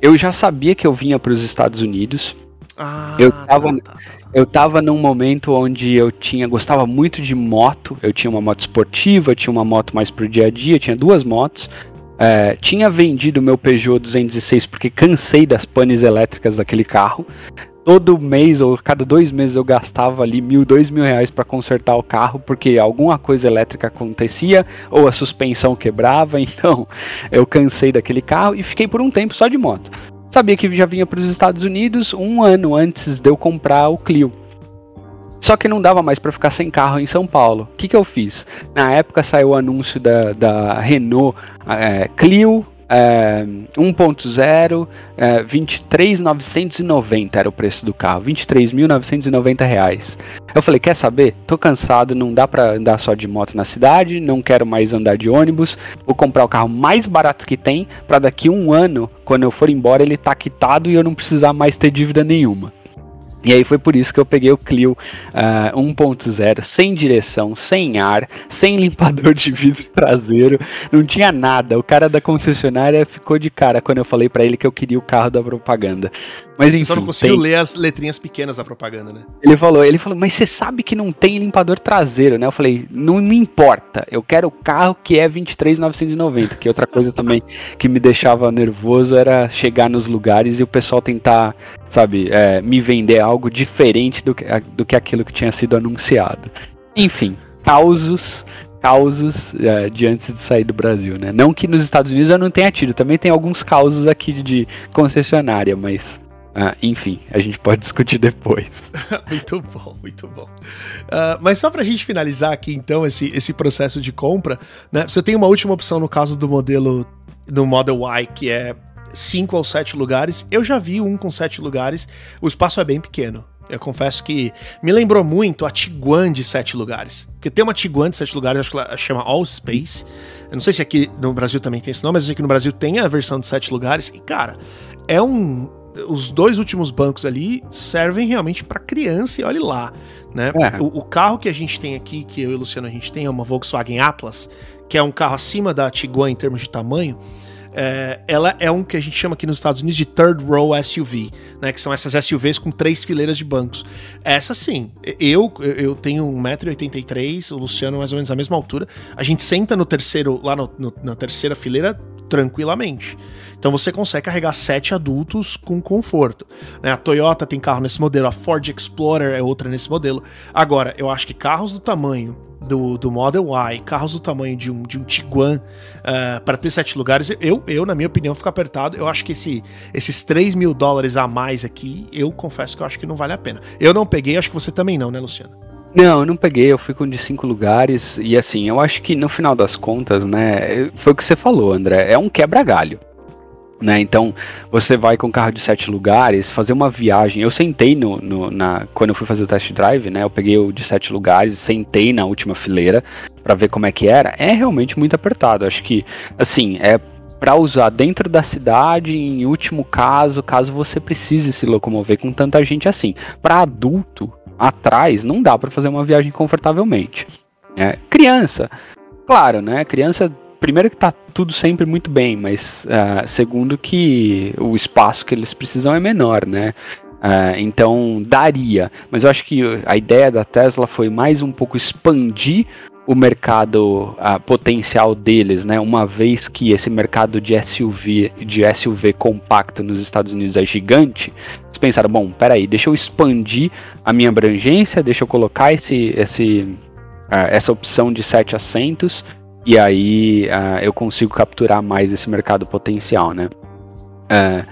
eu já sabia que eu vinha para os Estados Unidos. Ah, eu tava, tá, tá, tá, eu tava num momento onde eu tinha gostava muito de moto. Eu tinha uma moto esportiva, tinha uma moto mais pro dia a dia, tinha duas motos. É, tinha vendido meu Peugeot 206 porque cansei das panes elétricas daquele carro todo mês ou cada dois meses eu gastava ali mil, dois mil reais para consertar o carro porque alguma coisa elétrica acontecia ou a suspensão quebrava. Então eu cansei daquele carro e fiquei por um tempo só de moto. Sabia que já vinha para os Estados Unidos um ano antes de eu comprar o Clio. Só que não dava mais para ficar sem carro em São Paulo. O que, que eu fiz? Na época saiu o anúncio da, da Renault é, Clio é, 1.0, é, 23.990 era o preço do carro, 23.990 reais. Eu falei, quer saber? Tô cansado, não dá para andar só de moto na cidade, não quero mais andar de ônibus, vou comprar o carro mais barato que tem, para daqui um ano, quando eu for embora, ele tá quitado e eu não precisar mais ter dívida nenhuma. E aí foi por isso que eu peguei o Clio uh, ah, 1.0, sem direção, sem ar, sem limpador de vidro traseiro, não tinha nada. O cara da concessionária ficou de cara quando eu falei para ele que eu queria o carro da propaganda. Mas você enfim, só não conseguiu tem... ler as letrinhas pequenas da propaganda, né? Ele falou, ele falou, mas você sabe que não tem limpador traseiro, né? Eu falei, não me importa, eu quero o carro que é 23,990, que outra coisa também que me deixava nervoso era chegar nos lugares e o pessoal tentar, sabe, é, me vender algo diferente do que, do que aquilo que tinha sido anunciado. Enfim, causos causos é, de antes de sair do Brasil, né? Não que nos Estados Unidos eu não tenha tido, também tem alguns causos aqui de concessionária, mas ah, enfim, a gente pode discutir depois. muito bom, muito bom. Uh, mas só para a gente finalizar aqui, então, esse, esse processo de compra, né? Você tem uma última opção no caso do modelo do Model Y, que é 5 ou 7 lugares. Eu já vi um com 7 lugares, o espaço é bem pequeno. Eu confesso que me lembrou muito a Tiguan de 7 lugares. Porque tem uma Tiguan de 7 lugares, acho que ela chama All Space. Eu não sei se aqui no Brasil também tem esse nome, mas aqui no Brasil tem a versão de 7 lugares. E, cara, é um, os dois últimos bancos ali servem realmente para criança e olhe lá, né? É. O, o, carro que a gente tem aqui, que eu e o Luciano a gente tem, é uma Volkswagen Atlas, que é um carro acima da Tiguan em termos de tamanho. É, ela é um que a gente chama aqui nos Estados Unidos de third row SUV, né? Que são essas SUVs com três fileiras de bancos. Essa sim, eu eu tenho 1,83m, o Luciano mais ou menos a mesma altura. A gente senta no terceiro, lá no, no, na terceira fileira tranquilamente. Então você consegue carregar sete adultos com conforto. Né? A Toyota tem carro nesse modelo, a Ford Explorer é outra nesse modelo. Agora, eu acho que carros do tamanho do, do Model Y, carros do tamanho de um, de um Tiguan, uh, para ter sete lugares, eu, eu, na minha opinião, fico apertado. Eu acho que esse, esses 3 mil dólares a mais aqui, eu confesso que eu acho que não vale a pena. Eu não peguei, acho que você também não, né, Luciano? Não, eu não peguei, eu fui com de cinco lugares, e assim, eu acho que no final das contas, né, foi o que você falou, André, é um quebra-galho. Né, então, você vai com um carro de sete lugares, fazer uma viagem. Eu sentei no, no, na, quando eu fui fazer o test drive, né? Eu peguei o de sete lugares, sentei na última fileira para ver como é que era. É realmente muito apertado. Acho que, assim, é para usar dentro da cidade, em último caso, caso você precise se locomover com tanta gente assim. Para adulto, atrás, não dá para fazer uma viagem confortavelmente. É, criança, claro, né? Criança primeiro que tá tudo sempre muito bem, mas uh, segundo que o espaço que eles precisam é menor, né? Uh, então daria, mas eu acho que a ideia da Tesla foi mais um pouco expandir o mercado uh, potencial deles, né? Uma vez que esse mercado de SUV, de SUV compacto nos Estados Unidos é gigante, eles pensaram, bom, peraí, deixa eu expandir a minha abrangência, deixa eu colocar esse, esse, essa opção de sete assentos e aí uh, eu consigo capturar mais esse mercado potencial, né? Uh,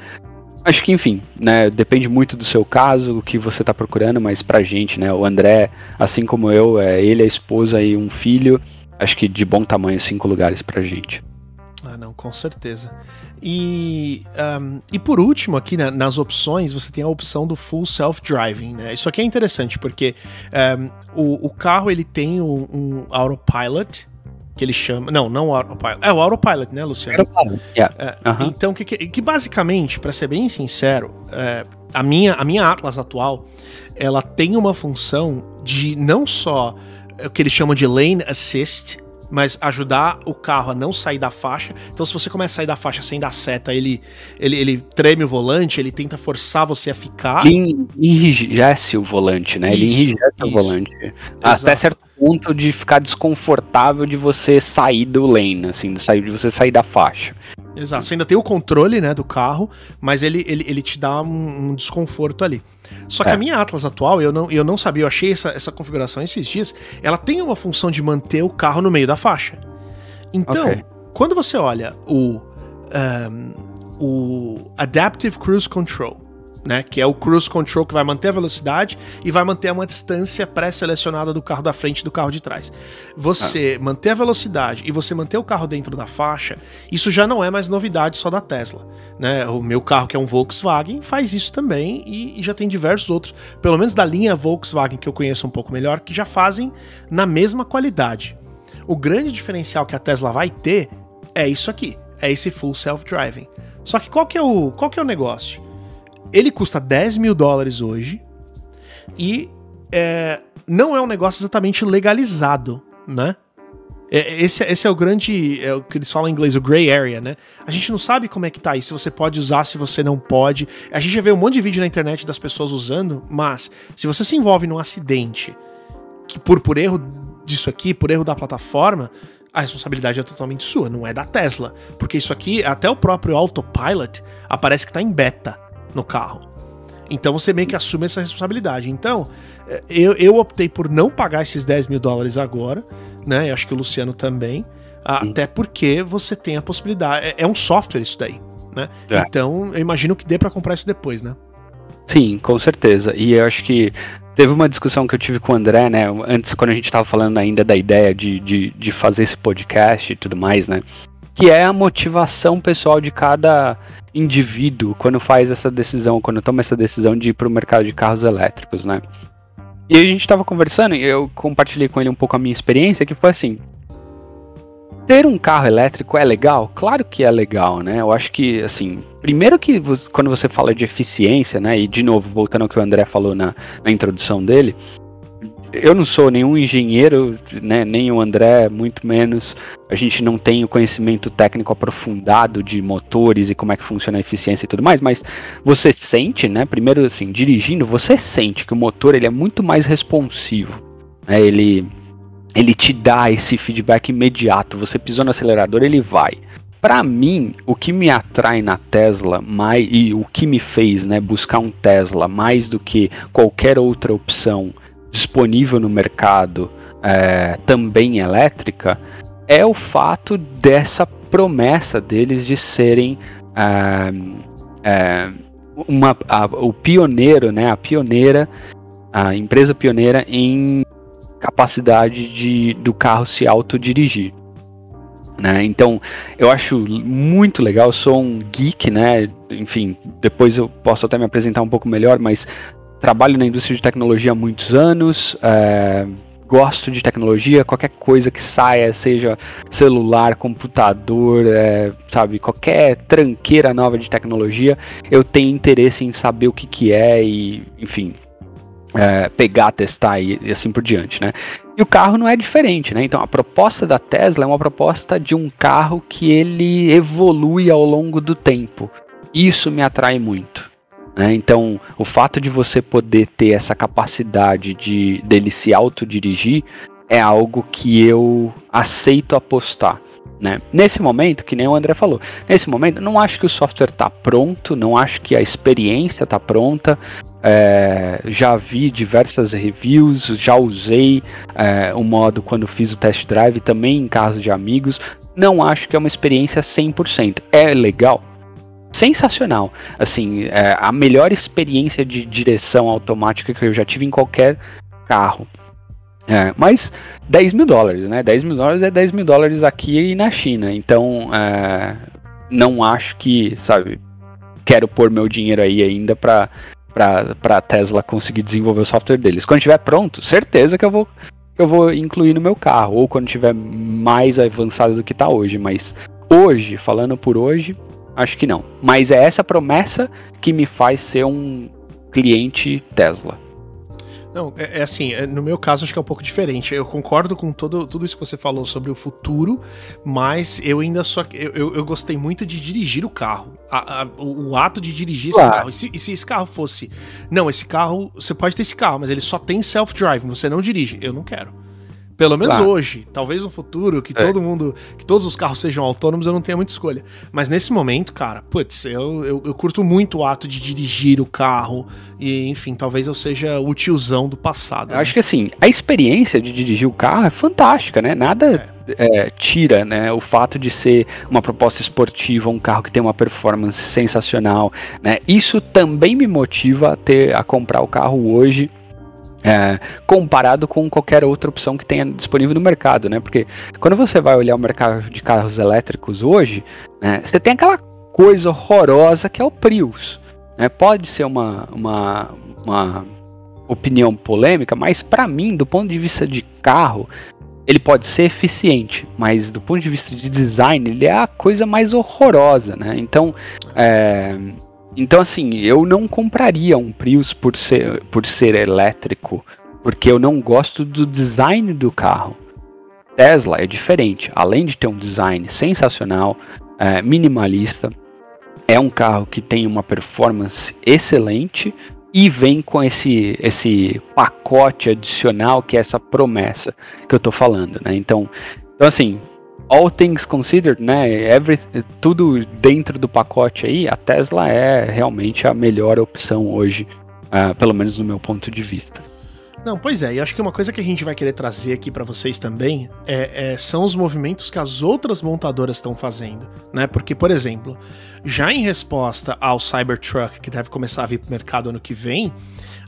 acho que, enfim, né, depende muito do seu caso, o que você está procurando, mas pra gente, né, o André, assim como eu, é, ele, a esposa e um filho, acho que de bom tamanho, cinco lugares pra gente. Ah, não, com certeza. E, um, e por último, aqui na, nas opções, você tem a opção do Full Self-Driving, né? Isso aqui é interessante, porque um, o, o, carro ele tem um, um autopilot, que ele chama. Não, não o autopilot. É o autopilot, né, Luciano? Autopilot, yeah. É, uhum. Então, que, que, que basicamente, para ser bem sincero, é, a, minha, a minha Atlas atual, ela tem uma função de não só o que eles chamam de lane assist, mas ajudar o carro a não sair da faixa. Então, se você começa a sair da faixa sem dar seta, ele, ele, ele treme o volante, ele tenta forçar você a ficar. Ele enrijece o volante, né? Isso, ele enrijece isso. o volante. Exato. Até certo ponto de ficar desconfortável de você sair do lane, assim, de, sair, de você sair da faixa. Exato, você ainda tem o controle, né, do carro, mas ele, ele, ele te dá um, um desconforto ali. Só que é. a minha Atlas atual, eu não, eu não sabia, eu achei essa, essa configuração esses dias, ela tem uma função de manter o carro no meio da faixa. Então, okay. quando você olha o, um, o Adaptive Cruise Control, né? Que é o cruise control que vai manter a velocidade e vai manter uma distância pré-selecionada do carro da frente e do carro de trás. Você ah. manter a velocidade e você manter o carro dentro da faixa, isso já não é mais novidade só da Tesla, né? O meu carro que é um Volkswagen faz isso também e, e já tem diversos outros, pelo menos da linha Volkswagen que eu conheço um pouco melhor, que já fazem na mesma qualidade. O grande diferencial que a Tesla vai ter é isso aqui, é esse full self-driving. Só que qual que é o, qual que é o negócio? Ele custa 10 mil dólares hoje e é, não é um negócio exatamente legalizado, né? É, esse, esse é o grande, é o que eles falam em inglês, o gray area, né? A gente não sabe como é que tá aí, se você pode usar, se você não pode. A gente já vê um monte de vídeo na internet das pessoas usando, mas se você se envolve num acidente que por, por erro disso aqui, por erro da plataforma, a responsabilidade é totalmente sua, não é da Tesla. Porque isso aqui, até o próprio Autopilot, aparece que tá em beta no carro. Então você meio que assume essa responsabilidade. Então, é, eu, eu optei por não pagar esses 10 mil dólares agora, né? Eu acho que o Luciano também. Até porque você tem a possibilidade. É, é um software isso daí, né? É. Então, eu imagino que dê para comprar isso depois, né? Sim, com certeza. E eu acho que teve uma discussão que eu tive com o André, né? Antes, quando a gente estava falando ainda da ideia de, de, de fazer esse podcast e tudo mais, né? Que é a motivação pessoal de cada indivíduo quando faz essa decisão, quando toma essa decisão de ir para o mercado de carros elétricos, né? E a gente estava conversando e eu compartilhei com ele um pouco a minha experiência, que foi assim: ter um carro elétrico é legal? Claro que é legal, né? Eu acho que, assim, primeiro que quando você fala de eficiência, né? E de novo, voltando ao que o André falou na, na introdução dele, eu não sou nenhum engenheiro, né, nem o André, muito menos. A gente não tem o conhecimento técnico aprofundado de motores e como é que funciona a eficiência e tudo mais, mas você sente, né? Primeiro, assim, dirigindo, você sente que o motor ele é muito mais responsivo. Né, ele, ele te dá esse feedback imediato. Você pisou no acelerador, ele vai. Para mim, o que me atrai na Tesla mais e o que me fez, né, buscar um Tesla mais do que qualquer outra opção disponível no mercado é, também elétrica é o fato dessa promessa deles de serem é, é, uma, a, o pioneiro, né, a pioneira, a empresa pioneira em capacidade de, do carro se autodirigir. Né? Então, eu acho muito legal, eu sou um geek, né? Enfim, depois eu posso até me apresentar um pouco melhor, mas trabalho na indústria de tecnologia há muitos anos, é, gosto de tecnologia, qualquer coisa que saia, seja celular, computador, é, sabe, qualquer tranqueira nova de tecnologia, eu tenho interesse em saber o que, que é e, enfim, é, pegar, testar e, e, assim por diante, né? E o carro não é diferente, né? Então a proposta da Tesla é uma proposta de um carro que ele evolui ao longo do tempo. Isso me atrai muito. Né? Então, o fato de você poder ter essa capacidade de dele se autodirigir é algo que eu aceito apostar. Né? Nesse momento, que nem o André falou, nesse momento, não acho que o software está pronto, não acho que a experiência está pronta. É, já vi diversas reviews, já usei é, o modo quando fiz o test drive também em casos de amigos. Não acho que é uma experiência 100%. É legal? Sensacional. Assim, é a melhor experiência de direção automática que eu já tive em qualquer carro. É, mas 10 mil dólares, né? 10 mil dólares é 10 mil dólares aqui e na China. Então, é, não acho que, sabe, quero pôr meu dinheiro aí ainda para para a Tesla conseguir desenvolver o software deles. Quando estiver pronto, certeza que eu vou eu vou incluir no meu carro ou quando estiver mais avançado do que está hoje, mas hoje, falando por hoje, acho que não. Mas é essa promessa que me faz ser um cliente Tesla. Não, é, é assim, é, no meu caso acho que é um pouco diferente. Eu concordo com todo, tudo isso que você falou sobre o futuro, mas eu ainda só. Eu, eu, gostei muito de dirigir o carro. A, a, o, o, ato de dirigir esse carro. E se, e se, esse carro fosse. Não, esse carro. Você pode ter esse carro, mas ele só tem self-drive, você não dirige. Eu não quero. Pelo menos claro. hoje. Talvez no futuro, que é. todo mundo. que todos os carros sejam autônomos, eu não tenha muita escolha. Mas nesse momento, cara, putz, eu, eu, eu, curto muito o ato de dirigir o carro. E, enfim, talvez eu seja o tiozão do passado. Eu né? acho que assim, a experiência de dirigir o carro é fantástica, né? Nada. É. É, tira né, o fato de ser uma proposta esportiva, um carro que tem uma performance sensacional. Né? Isso também me motiva a, ter, a comprar o carro hoje é, comparado com qualquer outra opção que tenha disponível no mercado, né? Porque quando você vai olhar o mercado de carros elétricos hoje, né, você tem aquela coisa horrorosa que é o Prius. Né? Pode ser uma, uma, uma opinião polêmica, mas para mim, do ponto de vista de carro, ele pode ser eficiente, mas do ponto de vista de design, ele é a coisa mais horrorosa, né? Então, é, então, assim, eu não compraria um Prius por ser, por ser elétrico, porque eu não gosto do design do carro. Tesla é diferente, além de ter um design sensacional, é, minimalista, é um carro que tem uma performance excelente e vem com esse, esse pacote adicional que é essa promessa que eu tô falando, né? Então, então assim, all things considered, né? Every, tudo dentro do pacote aí, a Tesla é realmente a melhor opção hoje, uh, pelo menos no meu ponto de vista. Não, pois é, e acho que uma coisa que a gente vai querer trazer aqui para vocês também é, é, são os movimentos que as outras montadoras estão fazendo, né? Porque, por exemplo, já em resposta ao Cybertruck, que deve começar a vir pro mercado ano que vem,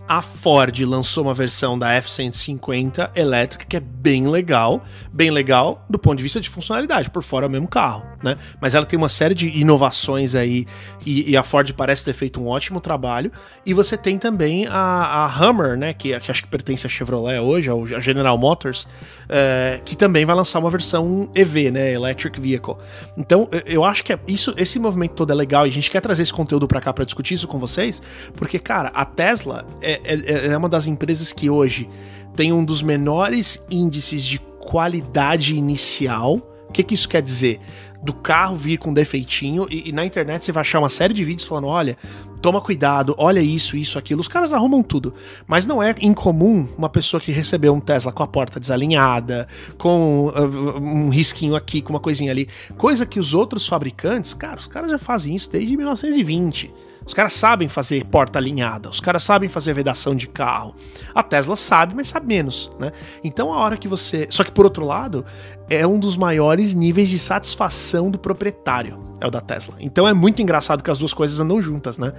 a Ford lançou uma versão da F-150 elétrica que é bem legal, bem legal do ponto de vista de funcionalidade, por fora é o mesmo carro, né? Mas ela tem uma série de inovações aí e, e a Ford parece ter feito um ótimo trabalho. E você tem também a, a Hummer, né? Que, que, acho que pertence à Chevrolet hoje, a General Motors, é, que também vai lançar uma versão EV, né? Electric Vehicle. Então eu acho que é isso, esse movimento todo é legal e a gente quer trazer esse conteúdo para cá para discutir isso com vocês, porque cara, a Tesla é é, é, é uma das empresas que hoje tem um dos menores índices de qualidade inicial. O que, que isso quer dizer? Do carro vir com defeitinho e, e, na internet você vai achar uma série de vídeos falando: olha, toma cuidado, olha isso, isso, aquilo. Os caras arrumam tudo. Mas não é incomum uma pessoa que recebeu um Tesla com a porta desalinhada, com uh, um risquinho aqui, com uma coisinha ali. Coisa que os outros fabricantes, cara, os caras já fazem isso desde 1920. Os caras sabem fazer porta alinhada, os caras sabem fazer vedação de carro. A Tesla sabe, mas sabe menos, né? Então a hora que você. Só que por outro lado, é um dos maiores níveis de satisfação do proprietário, é o da Tesla. Então é muito engraçado que as duas coisas andam juntas, né?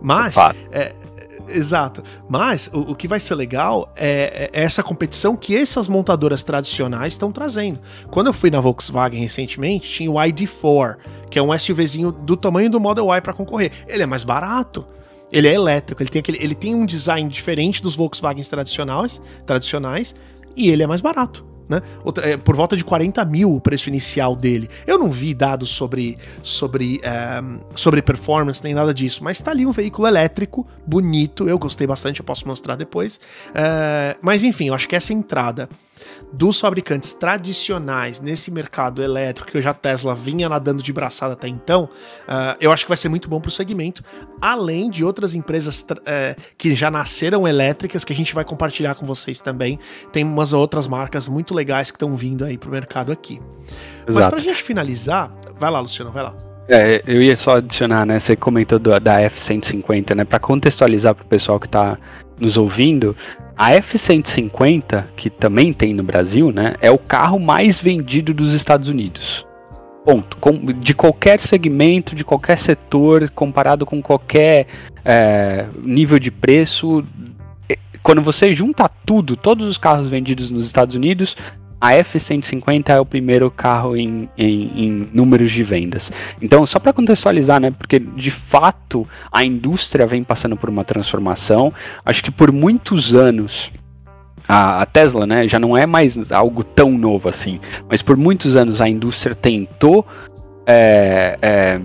Mas. É, Exato. Mas o, o, que vai ser legal é, é, essa competição que essas montadoras tradicionais estão trazendo. Quando eu fui na Volkswagen recentemente, tinha o ID4, que é um SUVzinho do tamanho do Model Y para concorrer. Ele é mais barato. Ele é elétrico, ele tem, aquele, ele tem um design diferente dos Volkswagens tradicionais, tradicionais e ele é mais barato né? Outra, é, por volta de 40 mil o preço inicial dele. Eu não vi dados sobre, sobre, é, sobre performance nem nada disso, mas tá ali um veículo elétrico, bonito, eu gostei bastante, eu posso mostrar depois. É, mas enfim, eu acho que essa entrada dos fabricantes tradicionais nesse mercado elétrico que já Tesla vinha nadando de braçada até então, uh, eu acho que vai ser muito bom para o segmento, além de outras empresas uh, que já nasceram elétricas que a gente vai compartilhar com vocês também. Tem umas outras marcas muito legais que estão vindo aí para o mercado aqui. Exato. Mas para a gente finalizar, vai lá, Luciano, vai lá. É, eu ia só adicionar, né? Você comentou do, da F-150, né? Para contextualizar para o pessoal que está nos ouvindo, a F-150, que também tem no Brasil, né, é o carro mais vendido dos Estados Unidos. Ponto. De qualquer segmento, de qualquer setor, comparado com qualquer é, nível de preço, quando você junta tudo, todos os carros vendidos nos Estados Unidos, a F-150 é o primeiro carro em, em, em números de vendas. Então, só para contextualizar, né, porque de fato a indústria vem passando por uma transformação. Acho que por muitos anos a, Tesla, né, já não é mais algo tão novo assim, mas por muitos anos a indústria tentou é, é,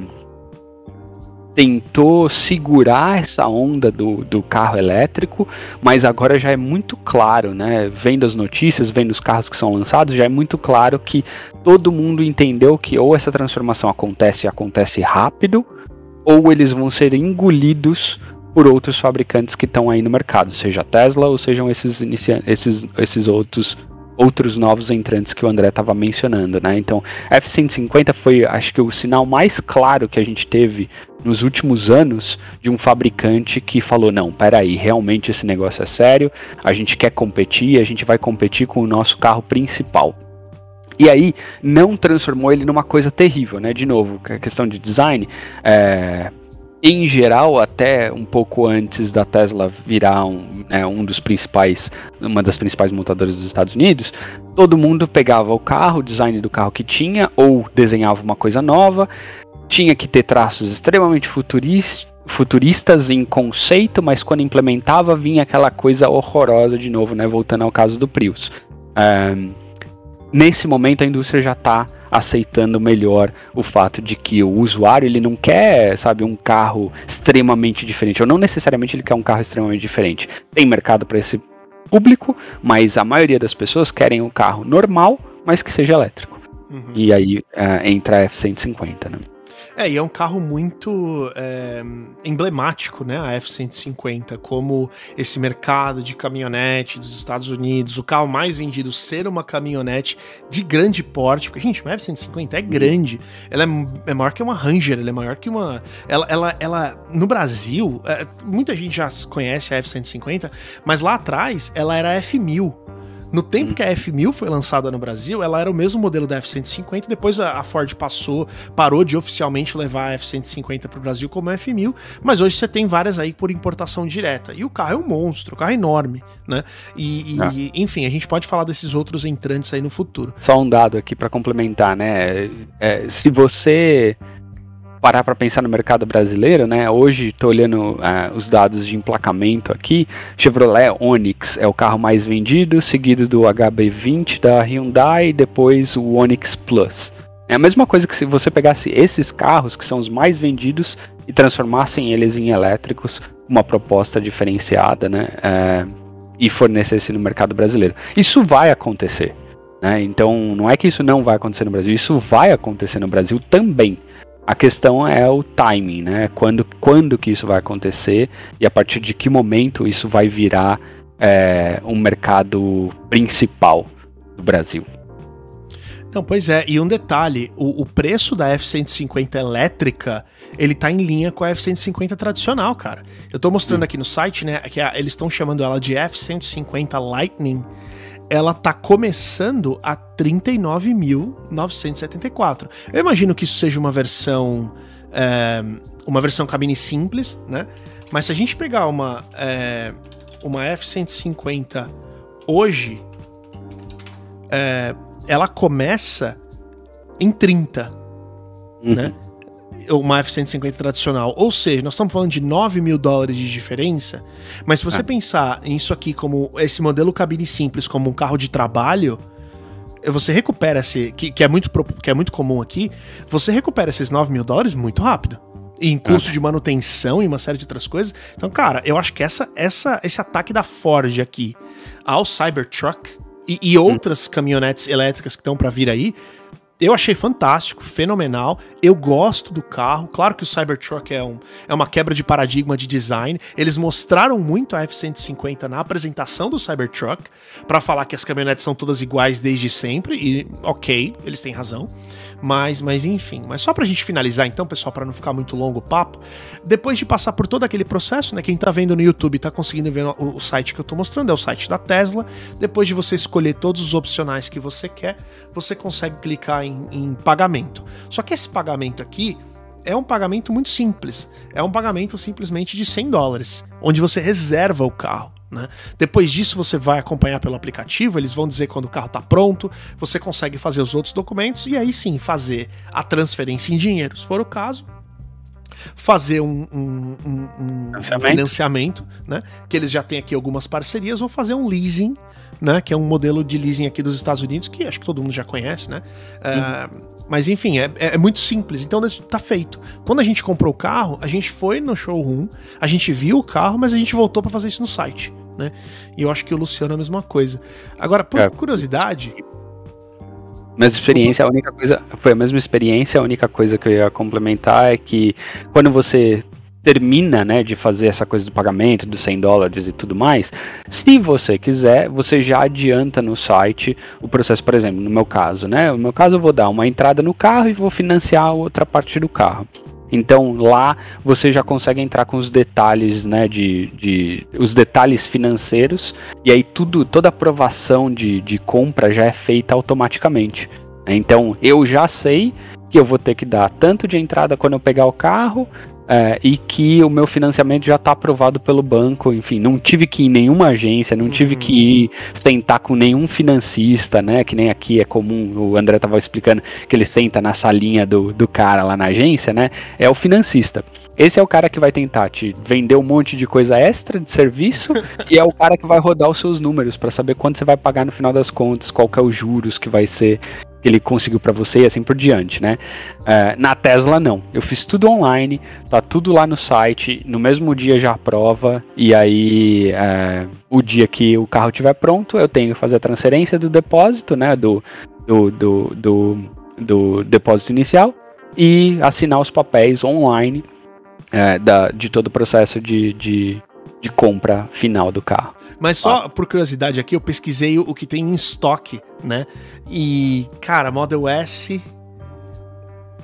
tentou segurar essa onda do, do carro elétrico, mas agora já é muito claro, né? Vendo as notícias, vendo os carros que são lançados, já é muito claro que todo mundo entendeu que ou essa transformação acontece e acontece rápido, ou eles vão ser engolidos por outros fabricantes que estão aí no mercado, seja a Tesla ou sejam esses, esses, esses outros outros novos entrantes que o André estava mencionando, né? Então, F-150 foi, acho que, o sinal mais claro que a gente teve nos últimos anos de um fabricante que falou: não, peraí, realmente esse negócio é sério, a gente quer competir, a gente vai competir com o nosso carro principal. E aí não transformou ele numa coisa terrível, né? De novo, a questão de design, é, em geral, até um pouco antes da Tesla virar um, né, um dos principais, uma das principais montadoras dos Estados Unidos, todo mundo pegava o carro, o design do carro que tinha, ou desenhava uma coisa nova, tinha que ter traços extremamente futuristas futuristas em conceito, mas quando implementava vinha aquela coisa horrorosa de novo, né? Voltando ao caso do Prius. Nesse momento a indústria já está aceitando melhor o fato de que o usuário ele não quer, sabe, um carro extremamente diferente, ou não necessariamente ele quer um carro extremamente diferente. Tem mercado para esse público, mas a maioria das pessoas querem um carro normal, mas que seja elétrico. Uhum. E aí uh, entra a F-150, né? É, e é um carro muito é, emblemático, né? A F-150, como esse mercado de caminhonete dos Estados Unidos, o carro mais vendido ser uma caminhonete de grande porte. Porque, gente, uma F-150 é grande. Ela é, é, maior que uma Ranger, ela é maior que uma. Ela, ela, ela no Brasil, é, muita gente já conhece a F-150, mas lá atrás ela era a F-1000. No tempo hum. que a F1000 foi lançada no Brasil, ela era o mesmo modelo da F150, depois a Ford passou, parou de oficialmente levar a F150 para o Brasil como F1000, mas hoje você tem várias aí por importação direta. E o carro é um monstro, o carro é enorme, né? E, e ah. enfim, a gente pode falar desses outros entrantes aí no futuro. Só um dado aqui para complementar, né? É, se você parar para pensar no mercado brasileiro, né? Hoje estou olhando uh, os dados de emplacamento aqui. Chevrolet Onix é o carro mais vendido, seguido do HB20 da Hyundai depois o Onix Plus. É a mesma coisa que se você pegasse esses carros que são os mais vendidos e transformassem eles em elétricos, uma proposta diferenciada, né? Uh, e fornecesse no mercado brasileiro. Isso vai acontecer. Né? Então, não é que isso não vai acontecer no Brasil, isso vai acontecer no Brasil também. A questão é o timing, né? Quando, quando que isso vai acontecer e a partir de que momento isso vai virar é, um mercado principal do Brasil. Não, pois é, e um detalhe, o, o preço da F-150 elétrica, ele tá em linha com a F-150 tradicional, cara. Eu tô mostrando aqui no site, né, que a, eles estão chamando ela de F-150 Lightning, ela tá começando a 39.974. Eu imagino que isso seja uma versão é, uma versão cabine simples, né? Mas se a gente pegar uma é, uma F150 hoje, é, ela começa em 30, uhum. né? Uma F-150 tradicional. Ou seja, nós estamos falando de 9 mil dólares de diferença, mas se você ah. pensar isso aqui como esse modelo cabine simples como um carro de trabalho, você recupera esse, que, que, é, muito, que é muito comum aqui, você recupera esses 9 mil dólares muito rápido. E em custo ah. de manutenção e uma série de outras coisas. Então, cara, eu acho que essa, essa, esse ataque da Ford aqui ao Cybertruck e, e outras hum. caminhonetes elétricas que estão para vir aí eu achei fantástico, fenomenal. Eu gosto do carro. Claro que o Cybertruck é, um, é uma quebra de paradigma de design. Eles mostraram muito a F-150 na apresentação do Cybertruck para falar que as caminhonetes são todas iguais desde sempre. E ok, eles têm razão. Mas, mas enfim. Mas só pra gente finalizar então, pessoal, para não ficar muito longo o papo. Depois de passar por todo aquele processo, né? Quem tá vendo no YouTube tá conseguindo ver o, o site que eu tô mostrando, é o site da Tesla. Depois de você escolher todos os opcionais que você quer, você consegue clicar em, em pagamento. Só que esse pagamento aqui é um pagamento muito simples. É um pagamento simplesmente de 100 dólares, onde você reserva o carro. Né? Depois disso, você vai acompanhar pelo aplicativo, eles vão dizer quando o carro está pronto, você consegue fazer os outros documentos e aí sim fazer a transferência em dinheiro, se for o caso. Fazer um, um, um, um financiamento. financiamento, né? Que eles já têm aqui algumas parcerias, ou fazer um leasing, né? Que é um modelo de leasing aqui dos Estados Unidos, que acho que todo mundo já conhece, né? Uh, mas enfim, é, é, muito simples. Então tá feito. Quando a gente comprou o carro, a gente foi no showroom, a gente viu o carro, mas a gente voltou para fazer isso no site né? E eu acho que o Luciano é a mesma coisa. Agora, por é. curiosidade. Mas experiência, a única coisa. Foi a mesma experiência, a única coisa que eu ia complementar é que quando você termina, né, de fazer essa coisa do pagamento, dos 100 dólares e tudo mais, se você quiser, você já adianta no site o processo, por exemplo, no meu caso, né, no meu caso eu vou dar uma entrada no carro e vou financiar outra parte do carro. Então lá você já consegue entrar com os detalhes, né, de, de os detalhes financeiros e aí tudo, toda aprovação de, de compra já é feita automaticamente. Então eu já sei que eu vou ter que dar tanto de entrada quando eu pegar o carro, é, e que o meu financiamento já está aprovado pelo banco, enfim, não tive que ir em nenhuma agência, não tive que uhum. ir sentar com nenhum financista, né? Que nem aqui é comum, o André estava explicando que ele senta na salinha do, do cara lá na agência, né? É o financista. Esse é o cara que vai tentar te vender um monte de coisa extra de serviço e é o cara que vai rodar os seus números para saber quanto você vai pagar no final das contas, qual que é os juros que vai ser que ele conseguiu para você e assim por diante, né? Uh, na Tesla não, eu fiz tudo online, tá tudo lá no site, no mesmo dia já aprova e aí uh, o dia que o carro estiver pronto eu tenho que fazer a transferência do depósito, né? Do, do, do, do, do depósito inicial e assinar os papéis online é, da, de todo o processo de, de, de, compra final do carro. Mas só ah. por curiosidade aqui, eu pesquisei o que tem em estoque, né? E, cara, Model S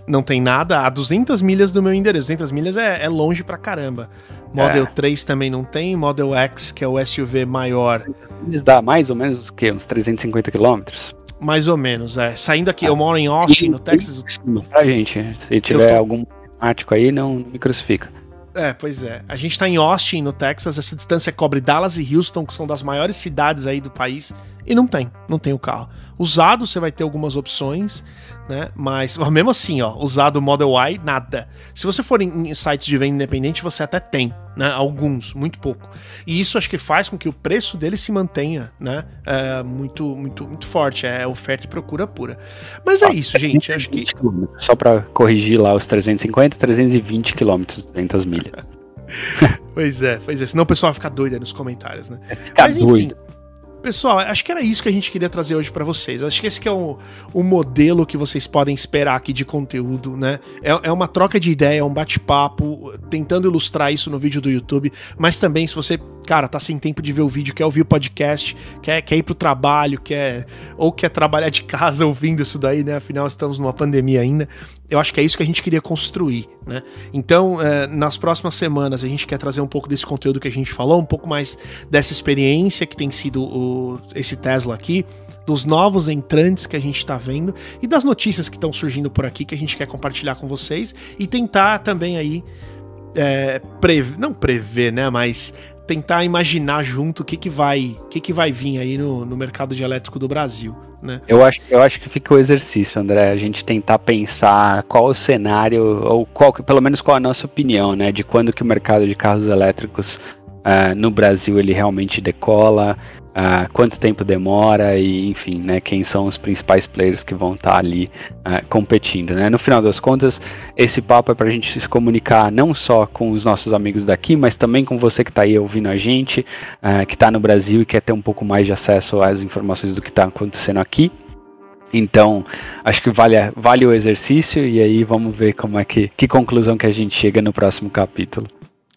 não tem nada a 200 milhas do meu endereço. 200 milhas é, é longe pra caramba. Model é. 3 também não tem. Model X, que é o SUV maior. Eles dá mais ou menos o quê? Uns 350 quilômetros? Mais ou menos, é. Saindo aqui, ah. eu moro em Austin, no Texas. Pra gente, se tiver tô... algum matemático aí, não me crucifica. É, pois é. A gente tá em Austin, no Texas. Essa distância cobre Dallas e Houston, que são das maiores cidades aí do país. E não tem, não tem o carro. Usado você vai ter algumas opções, né? Mas, mesmo assim, ó, usado Model Y, nada. Se você for em, em sites de venda independente, você até tem, né? Alguns, muito pouco. E isso acho que faz com que o preço dele se mantenha, né? É, muito, muito, muito forte. É oferta e procura pura. Mas é isso, gente. Acho que. Só para corrigir lá os 350, 320 quilômetros, 200 milhas. pois é, pois é. Senão o pessoal vai ficar doido aí nos comentários, né? Ficar Mas, enfim, doido. Pessoal, acho que era isso que a gente queria trazer hoje para vocês. Acho que esse que é o, o modelo que vocês podem esperar aqui de conteúdo, né? É, é uma troca de ideia, é um bate-papo, tentando ilustrar isso no vídeo do YouTube, mas também se você cara, tá sem tempo de ver o vídeo, quer ouvir o podcast, quer, quer ir pro trabalho, quer ou quer trabalhar de casa ouvindo isso daí, né? Afinal, estamos numa pandemia ainda. Eu acho que é isso que a gente queria construir, né? Então, é, nas próximas semanas, a gente quer trazer um pouco desse conteúdo que a gente falou, um pouco mais dessa experiência que tem sido o, esse Tesla aqui, dos novos entrantes que a gente está vendo e das notícias que estão surgindo por aqui que a gente quer compartilhar com vocês e tentar também aí é, prever, não prever, né, mas tentar imaginar junto o que, que vai que, que vai vir aí no, no mercado de elétrico do Brasil. Né? Eu, acho, eu acho que fica o exercício, André, a gente tentar pensar qual o cenário, ou qual, pelo menos qual a nossa opinião, né, de quando que o mercado de carros elétricos uh, no Brasil ele realmente decola, uh, quanto tempo demora e, enfim, né, quem são os principais players que vão estar tá ali uh, competindo. Né? No final das contas, esse papo é para a gente se comunicar não só com os nossos amigos daqui, mas também com você que está aí ouvindo a gente, uh, que está no Brasil e quer ter um pouco mais de acesso às informações do que está acontecendo aqui. Então, acho que vale, vale o exercício e aí vamos ver como é que, que conclusão que a gente chega no próximo capítulo.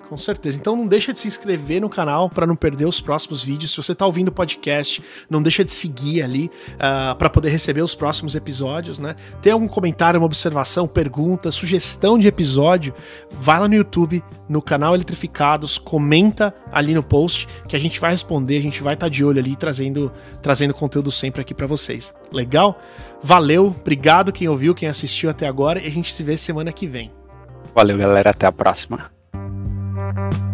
Com certeza. Então não deixa de se inscrever no canal para não perder os próximos vídeos. Se você está ouvindo o podcast, não deixa de seguir ali uh, ah, para poder receber os próximos episódios, né? Tem algum comentário, uma observação, pergunta, sugestão de episódio? Vai lá no YouTube, no canal Eletrificados, comenta ali no post que a gente vai responder, a gente vai estar tá de olho ali trazendo trazendo conteúdo sempre aqui para vocês. Legal? Valeu, obrigado quem ouviu, quem assistiu até agora e a gente se vê semana que vem. Valeu, galera, até a próxima. thank you